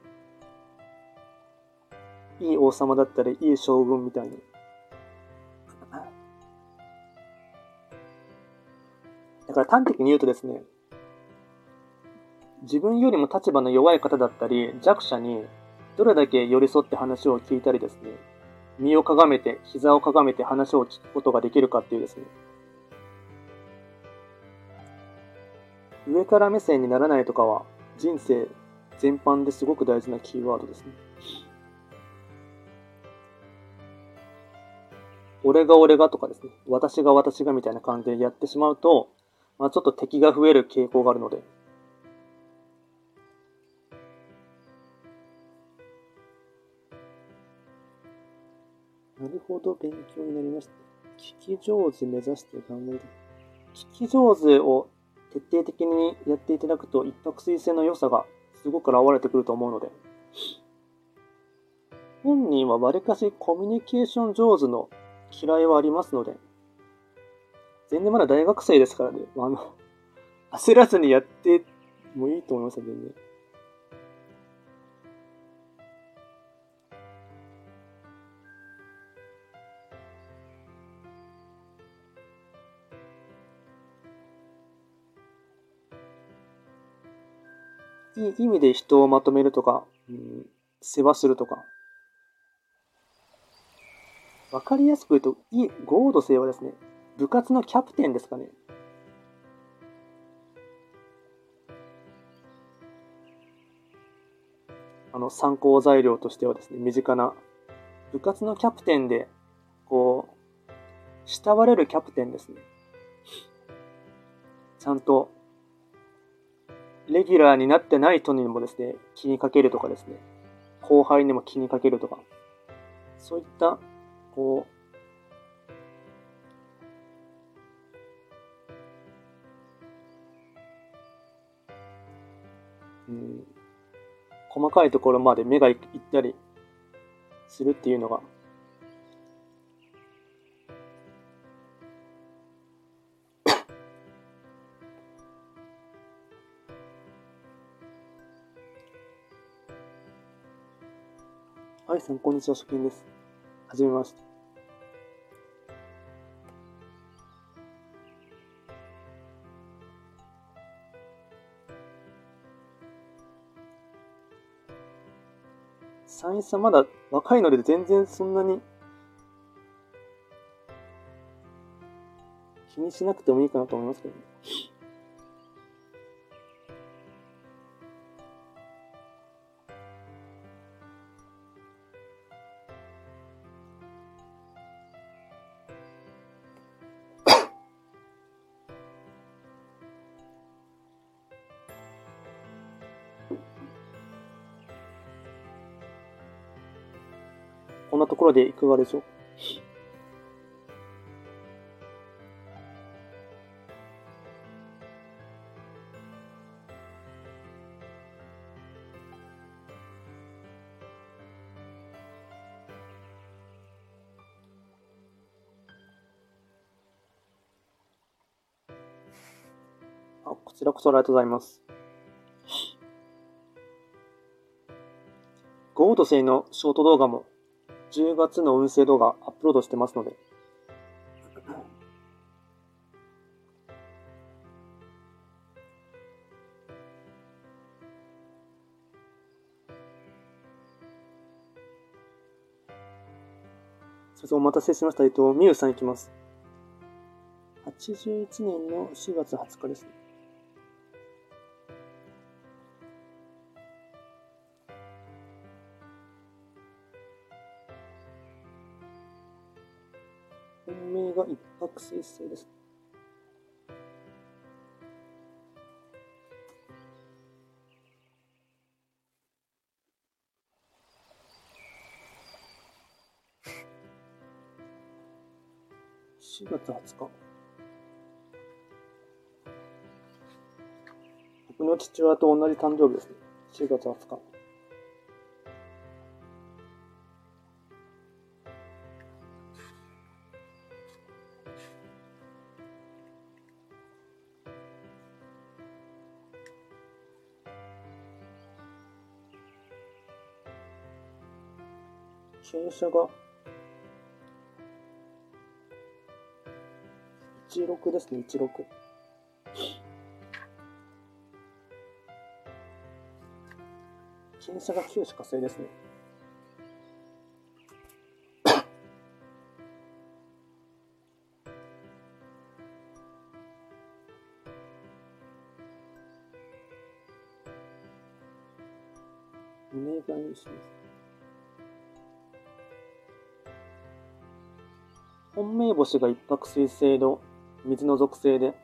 いい王様だったり、いい将軍みたいに。だから端的に言うとですね、自分よりも立場の弱い方だったり、弱者にどれだけ寄り添って話を聞いたりですね、身をかがめて、膝をかがめて話を聞くことができるかっていうですね、上から目線にならないとかは、人生全般ですごく大事なキーワードですね。俺が俺がとかですね、私が私がみたいな感じでやってしまうと、まあ、ちょっと敵が増える傾向があるので、なるほど、勉強になりました。聞き上手目指して頑張りたい。聞き上手を徹底的にやっていただくと、一泊水星の良さがすごく現れてくると思うので、本人はわりかしコミュニケーション上手の嫌いはありますので、全然まだ大学生ですからね、あの、焦らずにやってもいいと思いますよ、全然。いい意味で人をまとめるとか、うん、世話するとか。わかりやすく言うと、いい、合同性はですね、部活のキャプテンですかね。あの、参考材料としてはですね、身近な、部活のキャプテンで、こう、慕われるキャプテンですね。ちゃんとレギュラーになってない人にもですね、気にかけるとかですね、後輩にも気にかけるとか、そういった、こう、うん、細かいところまで目がいったりするっていうのがさん、こんにちは、初見です。はじめまして。サインさんまだ若いので全然そんなに気にしなくてもいいかなと思いますけどね。なところでいかがでしょうあ、こちらこそありがとうございます。ゴード製のショート動画も10月の運勢動画アップロードしてますので、お待たせしました。えっと、みゆさんいきます。81年の4月20日ですね。泊水星です。4月20日。僕の父親と同じ誕生日ですね。4月20日。傾斜が16ですね、16。傾斜が9しか星ですね。星が一泊水星の水の属性で、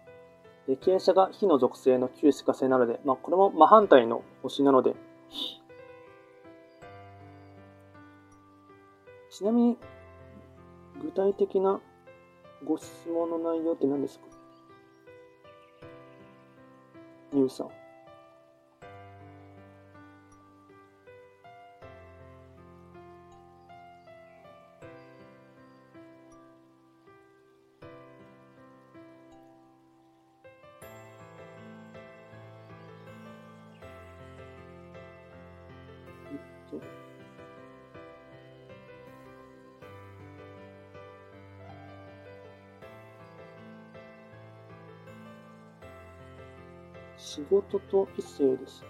で傾斜が火の属性の九死火星なので、まあ、これも真反対の星なので、ちなみに、具体的なご質問の内容って何ですか？ニューさん。仕事と異性です。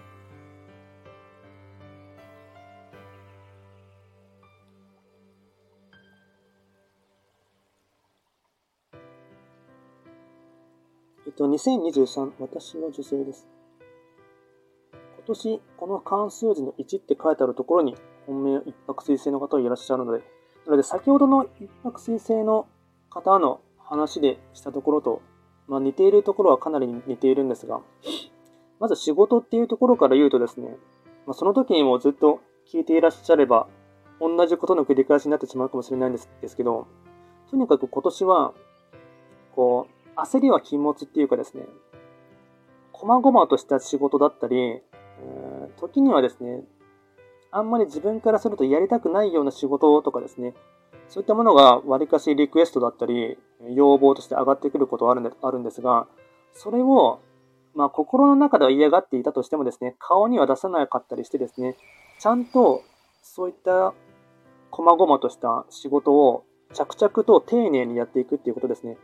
えっと、2023、私の女性です。今年、この関数字の1って書いてあるところに、本命一泊水星の方がいらっしゃるので、なので、先ほどの一泊水星の方の話でしたところと、まあ、似ているところはかなり似ているんですが、まず仕事っていうところから言うとですね、まあ、その時にもずっと聞いていらっしゃれば、同じことの繰り返しになってしまうかもしれないんですですけど、とにかく今年は、こう、焦りは禁物っていうかですね、細々とした仕事だったり、時にはですね、あんまり自分からするとやりたくないような仕事とかですね、そういったものがわりかしリクエストだったり、要望として上がってくることはあるんであるんですが、それをまあ、心の中では嫌がっていたとしてもですね、顔には出さなかったりしてですね、ちゃんとそういった細々とした仕事を着々と丁寧にやっていくっていうことですね。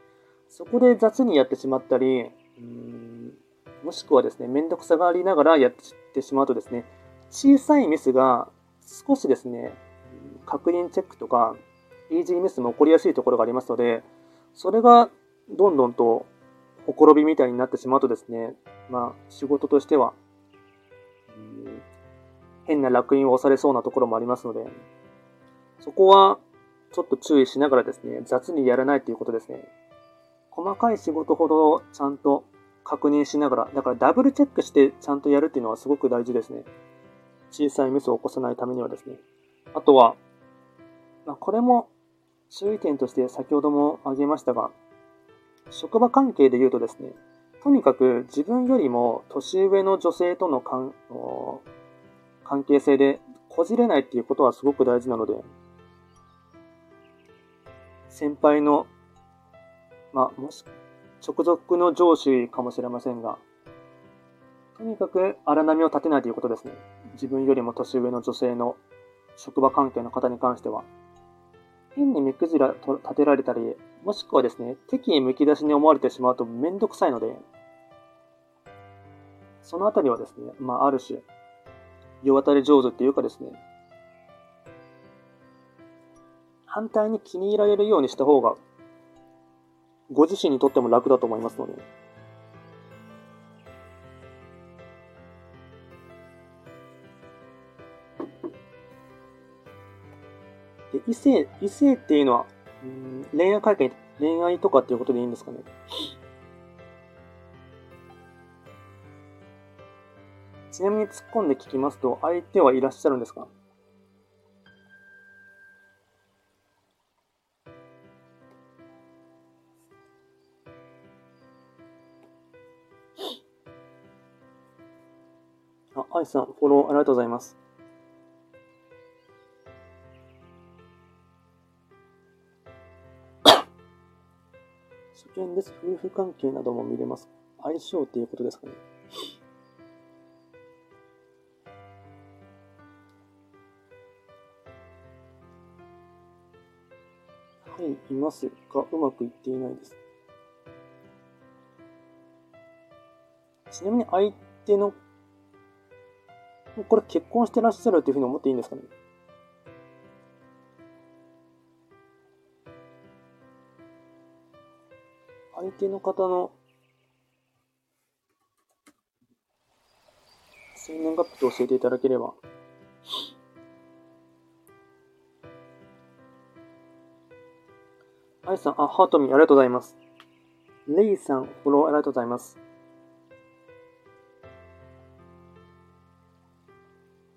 そこで雑にやってしまったり、うんもしくはですね、めんどくさがありながらやってしまうとですね、小さいミスが少しですね、確認チェックとか、イージーミスも起こりやすいところがありますので、それがどんどんとほころびみたいになってしまうとですね、まあ、仕事としては、変な烙印を押されそうなところもありますので、そこはちょっと注意しながらですね、雑にやらないということですね。細かい仕事ほどちゃんと確認しながら、だからダブルチェックしてちゃんとやるっていうのはすごく大事ですね。小さいミスを起こさないためにはですね。あとは、まあ、これも注意点として先ほども挙げましたが、職場関係で言うとですね、とにかく自分よりも年上の女性との関係性でこじれないっていうことはすごく大事なので、先輩の、まあ、もし、直属の上司かもしれませんが、とにかく荒波を立てないということですね。自分よりも年上の女性の職場関係の方に関しては。変に目くじら立てられたり、もしくはですね、敵意むき出しに思われてしまうとめんどくさいので、そのあたりはですね、まあ、ある種、世渡り上手っていうかですね、反対に気に入られるようにした方が、ご自身にとっても楽だと思いますので、異性、異性っていうのは、うん恋愛会見、恋愛とかっていうことでいいんですかね。ちなみに突っ込んで聞きますと、相手はいらっしゃるんですか？あ、愛さん、フォローありがとうございます。です。夫婦関係なども見れます。相性っていうことですかね。はい、いますが、うまくいっていないです。ちなみに相手の、これ結婚してらっしゃるというふうに思っていいんですかね相手の方の生年月日と教えていただければ。アイさん、あ、ハートミー、ありがとうございます。レイさん、フォローありがとうございます。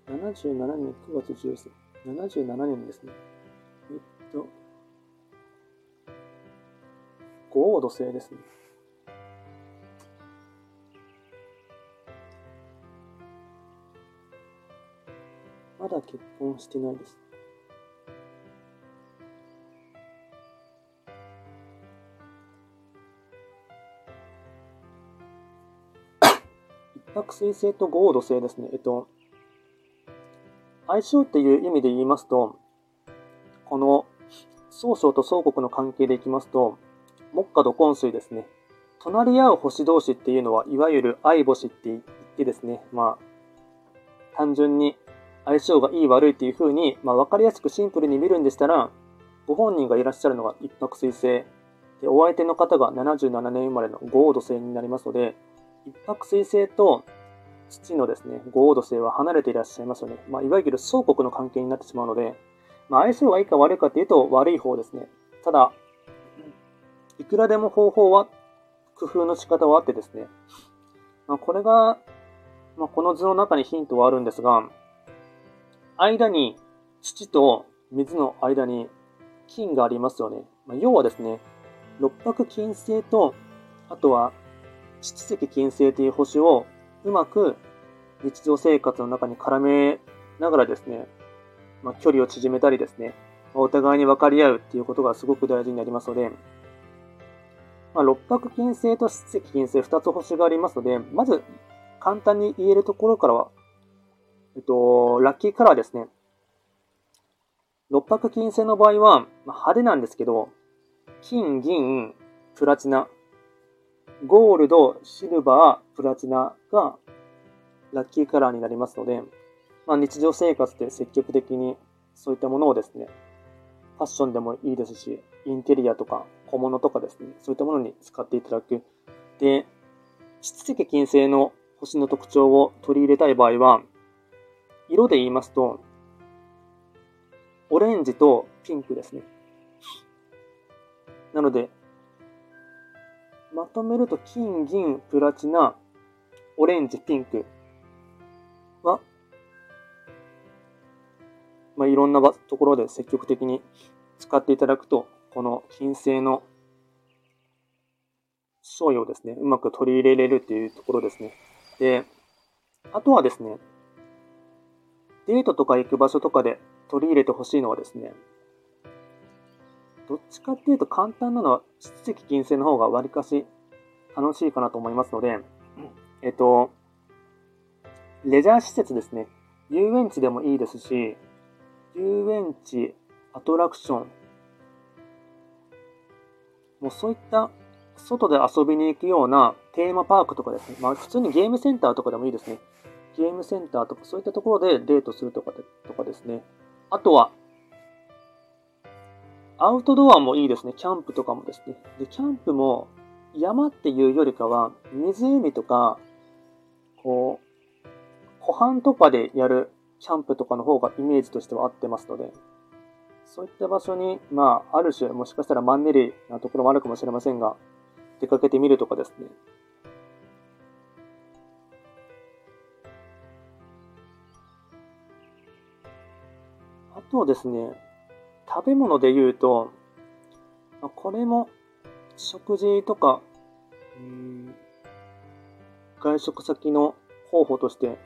77年9月10日。77年ですね。五王土星ですね。まだ結婚してないです。一泊水星と五王土星ですね。えっと、相性っていう意味で言いますと、この総称と総国の関係でいきますと、木下土根水ですね。隣り合う星同士っていうのは、いわゆる相星って言ってですね、まあ、単純に相性がいい悪いっていう風に、まあ、分かりやすくシンプルに見るんでしたら、ご本人がいらっしゃるのが一泊水星、でお相手の方が77年生まれの五黄土星になりますので、一泊水星と父のですね、五黄土星は離れていらっしゃいますよね。まあ、いわゆる相国の関係になってしまうので、まあ、相性がいいか悪いかっていうと悪い方ですね。ただ、いくらでも方法は、工夫の仕方はあってですね、まあ、これが、まあ、この図の中にヒントはあるんですが、間に、土と水の間に金がありますよね。まあ、要はですね、六白金星と、あとは七石金星という星をうまく日常生活の中に絡めながらですね、まあ、距離を縮めたりですね、お互いに分かり合うっていうことがすごく大事になりますので、まあ、六白金星と七石金星二つ星がありますので、まず簡単に言えるところからは、えっと、ラッキーカラーですね。六白金星の場合は、まあ、派手なんですけど、金、銀、プラチナゴールド、シルバー、プラチナがラッキーカラーになりますので、まあ、日常生活で積極的にそういったものをですね、ファッションでもいいですし、インテリアとか小物とかですね、そういったものに使っていただく。で、七石金星の星の特徴を取り入れたい場合は、色で言いますと、オレンジとピンクですね。なので、まとめると金、銀、プラチナ、オレンジ、ピンクは、まあ、いろんなところで積極的に使っていただくと、この金星の商用ですね、うまく取り入れれるっていうところですね。で、あとはですね、デートとか行く場所とかで取り入れてほしいのはですね、どっちかっていうと簡単なのは、出席金星の方がわりかし楽しいかなと思いますので、えっと、レジャー施設ですね。遊園地でもいいですし、遊園地、アトラクション、もうそういった外で遊びに行くようなテーマパークとかですね。まあ普通にゲームセンターとかでもいいですね。ゲームセンターとかそういったところでデートするとかでとかですね。あとは、アウトドアもいいですね。キャンプとかもですね。で、キャンプも山っていうよりかは、湖とか、こう、湖畔とかでやるキャンプとかの方がイメージとしては合ってますので、そういった場所に、まあ、ある種、もしかしたらマンネリなところもあるかもしれませんが、出かけてみるとかですね。あとですね、食べ物で言うと、これも食事とか、うん、外食先の方法として、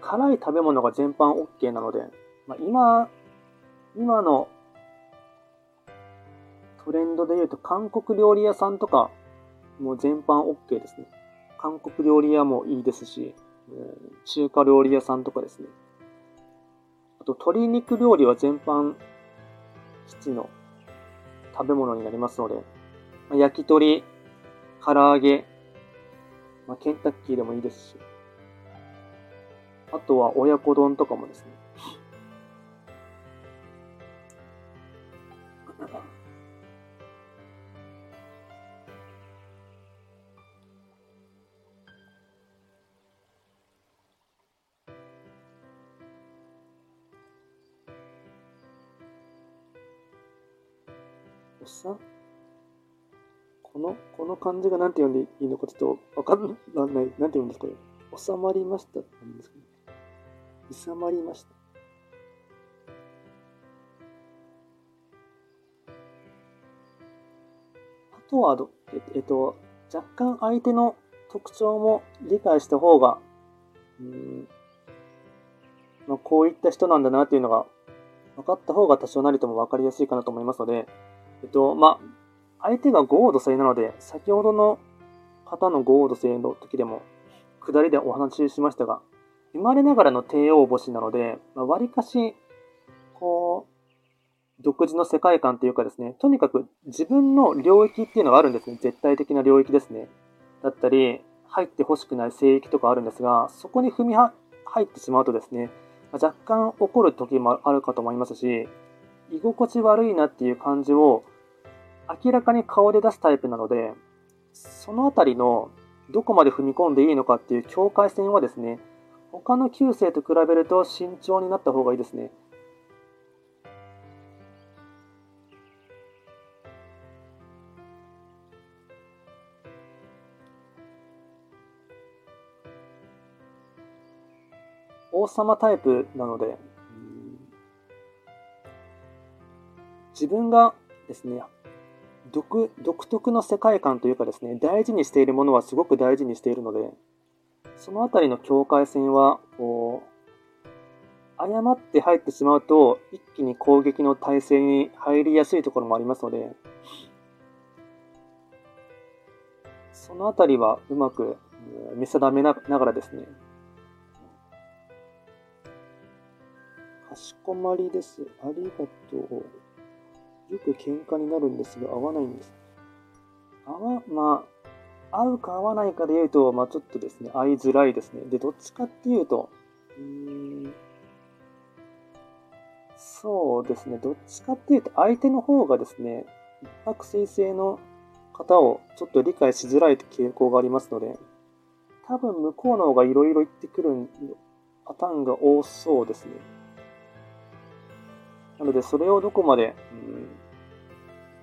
辛い食べ物が全般 OK なので、まあ、今、今のトレンドで言うと韓国料理屋さんとかもう全般 OK ですね。韓国料理屋もいいですし、中華料理屋さんとかですね。あと、鶏肉料理は全般、基地の食べ物になりますので、ま、焼き鳥、唐揚げ、まあ、ケンタッキーでもいいですし、あとは親子丼とかもですね。の、この漢字が何て読んでいいのかちょっとわかんない。何て読むんですかね。収まりましたなんですかね。収まりました。あとはえ、えっと、若干相手の特徴も理解した方が、うんまあ、こういった人なんだなっていうのが分かった方が多少なりとも分かりやすいかなと思いますので、えっと、まあ、相手が豪度性なので、先ほどの方の豪度性の時でも、下りでお話ししましたが、生まれながらの帝王星なので、まあ、割かし、こう、独自の世界観というかですね、とにかく自分の領域っていうのがあるんですね。絶対的な領域ですね。だったり、入ってほしくない聖域とかあるんですが、そこに踏み入ってしまうとですね、若干怒る時もあるかと思いますし、居心地悪いなっていう感じを明らかに顔で出すタイプなので、そのあたりのどこまで踏み込んでいいのかっていう境界線はですね、他の旧姓と比べると慎重になった方がいいですね。王様タイプなので、自分がですね、独独特の世界観というかですね、大事にしているものはすごく大事にしているので、そのあたりの境界線は、こう、誤って入ってしまうと、一気に攻撃の体制に入りやすいところもありますので、そのあたりはうまく見定めながらですね、かしこまりです。ありがとう。よく喧嘩になるんですが、合わないんです。合わ、まあ、合うか合わないかで言うと、まあちょっとですね、合いづらいですね。で、どっちかっていうと、うん、そうですね、どっちかっていうと、相手の方がですね、一泊水星の方をちょっと理解しづらい傾向がありますので、多分向こうの方がいろいろ言ってくるパターンが多そうですね。なので、それをどこまで、うん、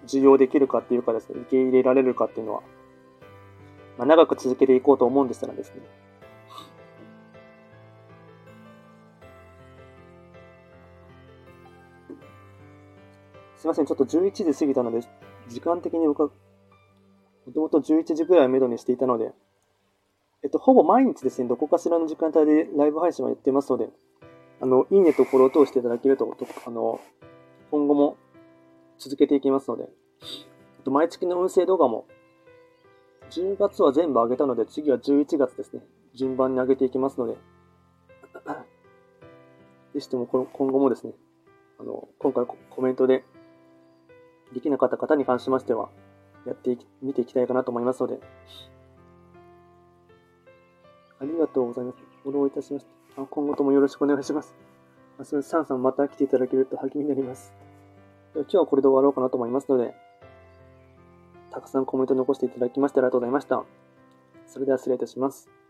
受容できるかっていうかですね、受け入れられるかっていうのは、まあ、長く続けていこうと思うんですがですね。すいません、ちょっと11時過ぎたので、時間的に僕は、もともと11時ぐらいをめどにしていたので、えっと、ほぼ毎日ですね、どこかしらの時間帯でライブ配信はやってますので、あの、いいねとフォロー通していただけると、あの、今後も続けていきますので、あと毎月の運勢動画も、10月は全部上げたので、次は11月ですね。順番に上げていきますので、ぜひとも今後もですね、あの、今回コメントでできなかった方に関しましては、やっていき、見ていきたいかなと思いますので、ありがとうございます。フォローいたしました。今後ともよろしくお願いします。あすサンさんまた来ていただけると励みになります。今日はこれで終わろうかなと思いますので、たくさんコメント残していただきましてありがとうございました。それでは失礼いたします。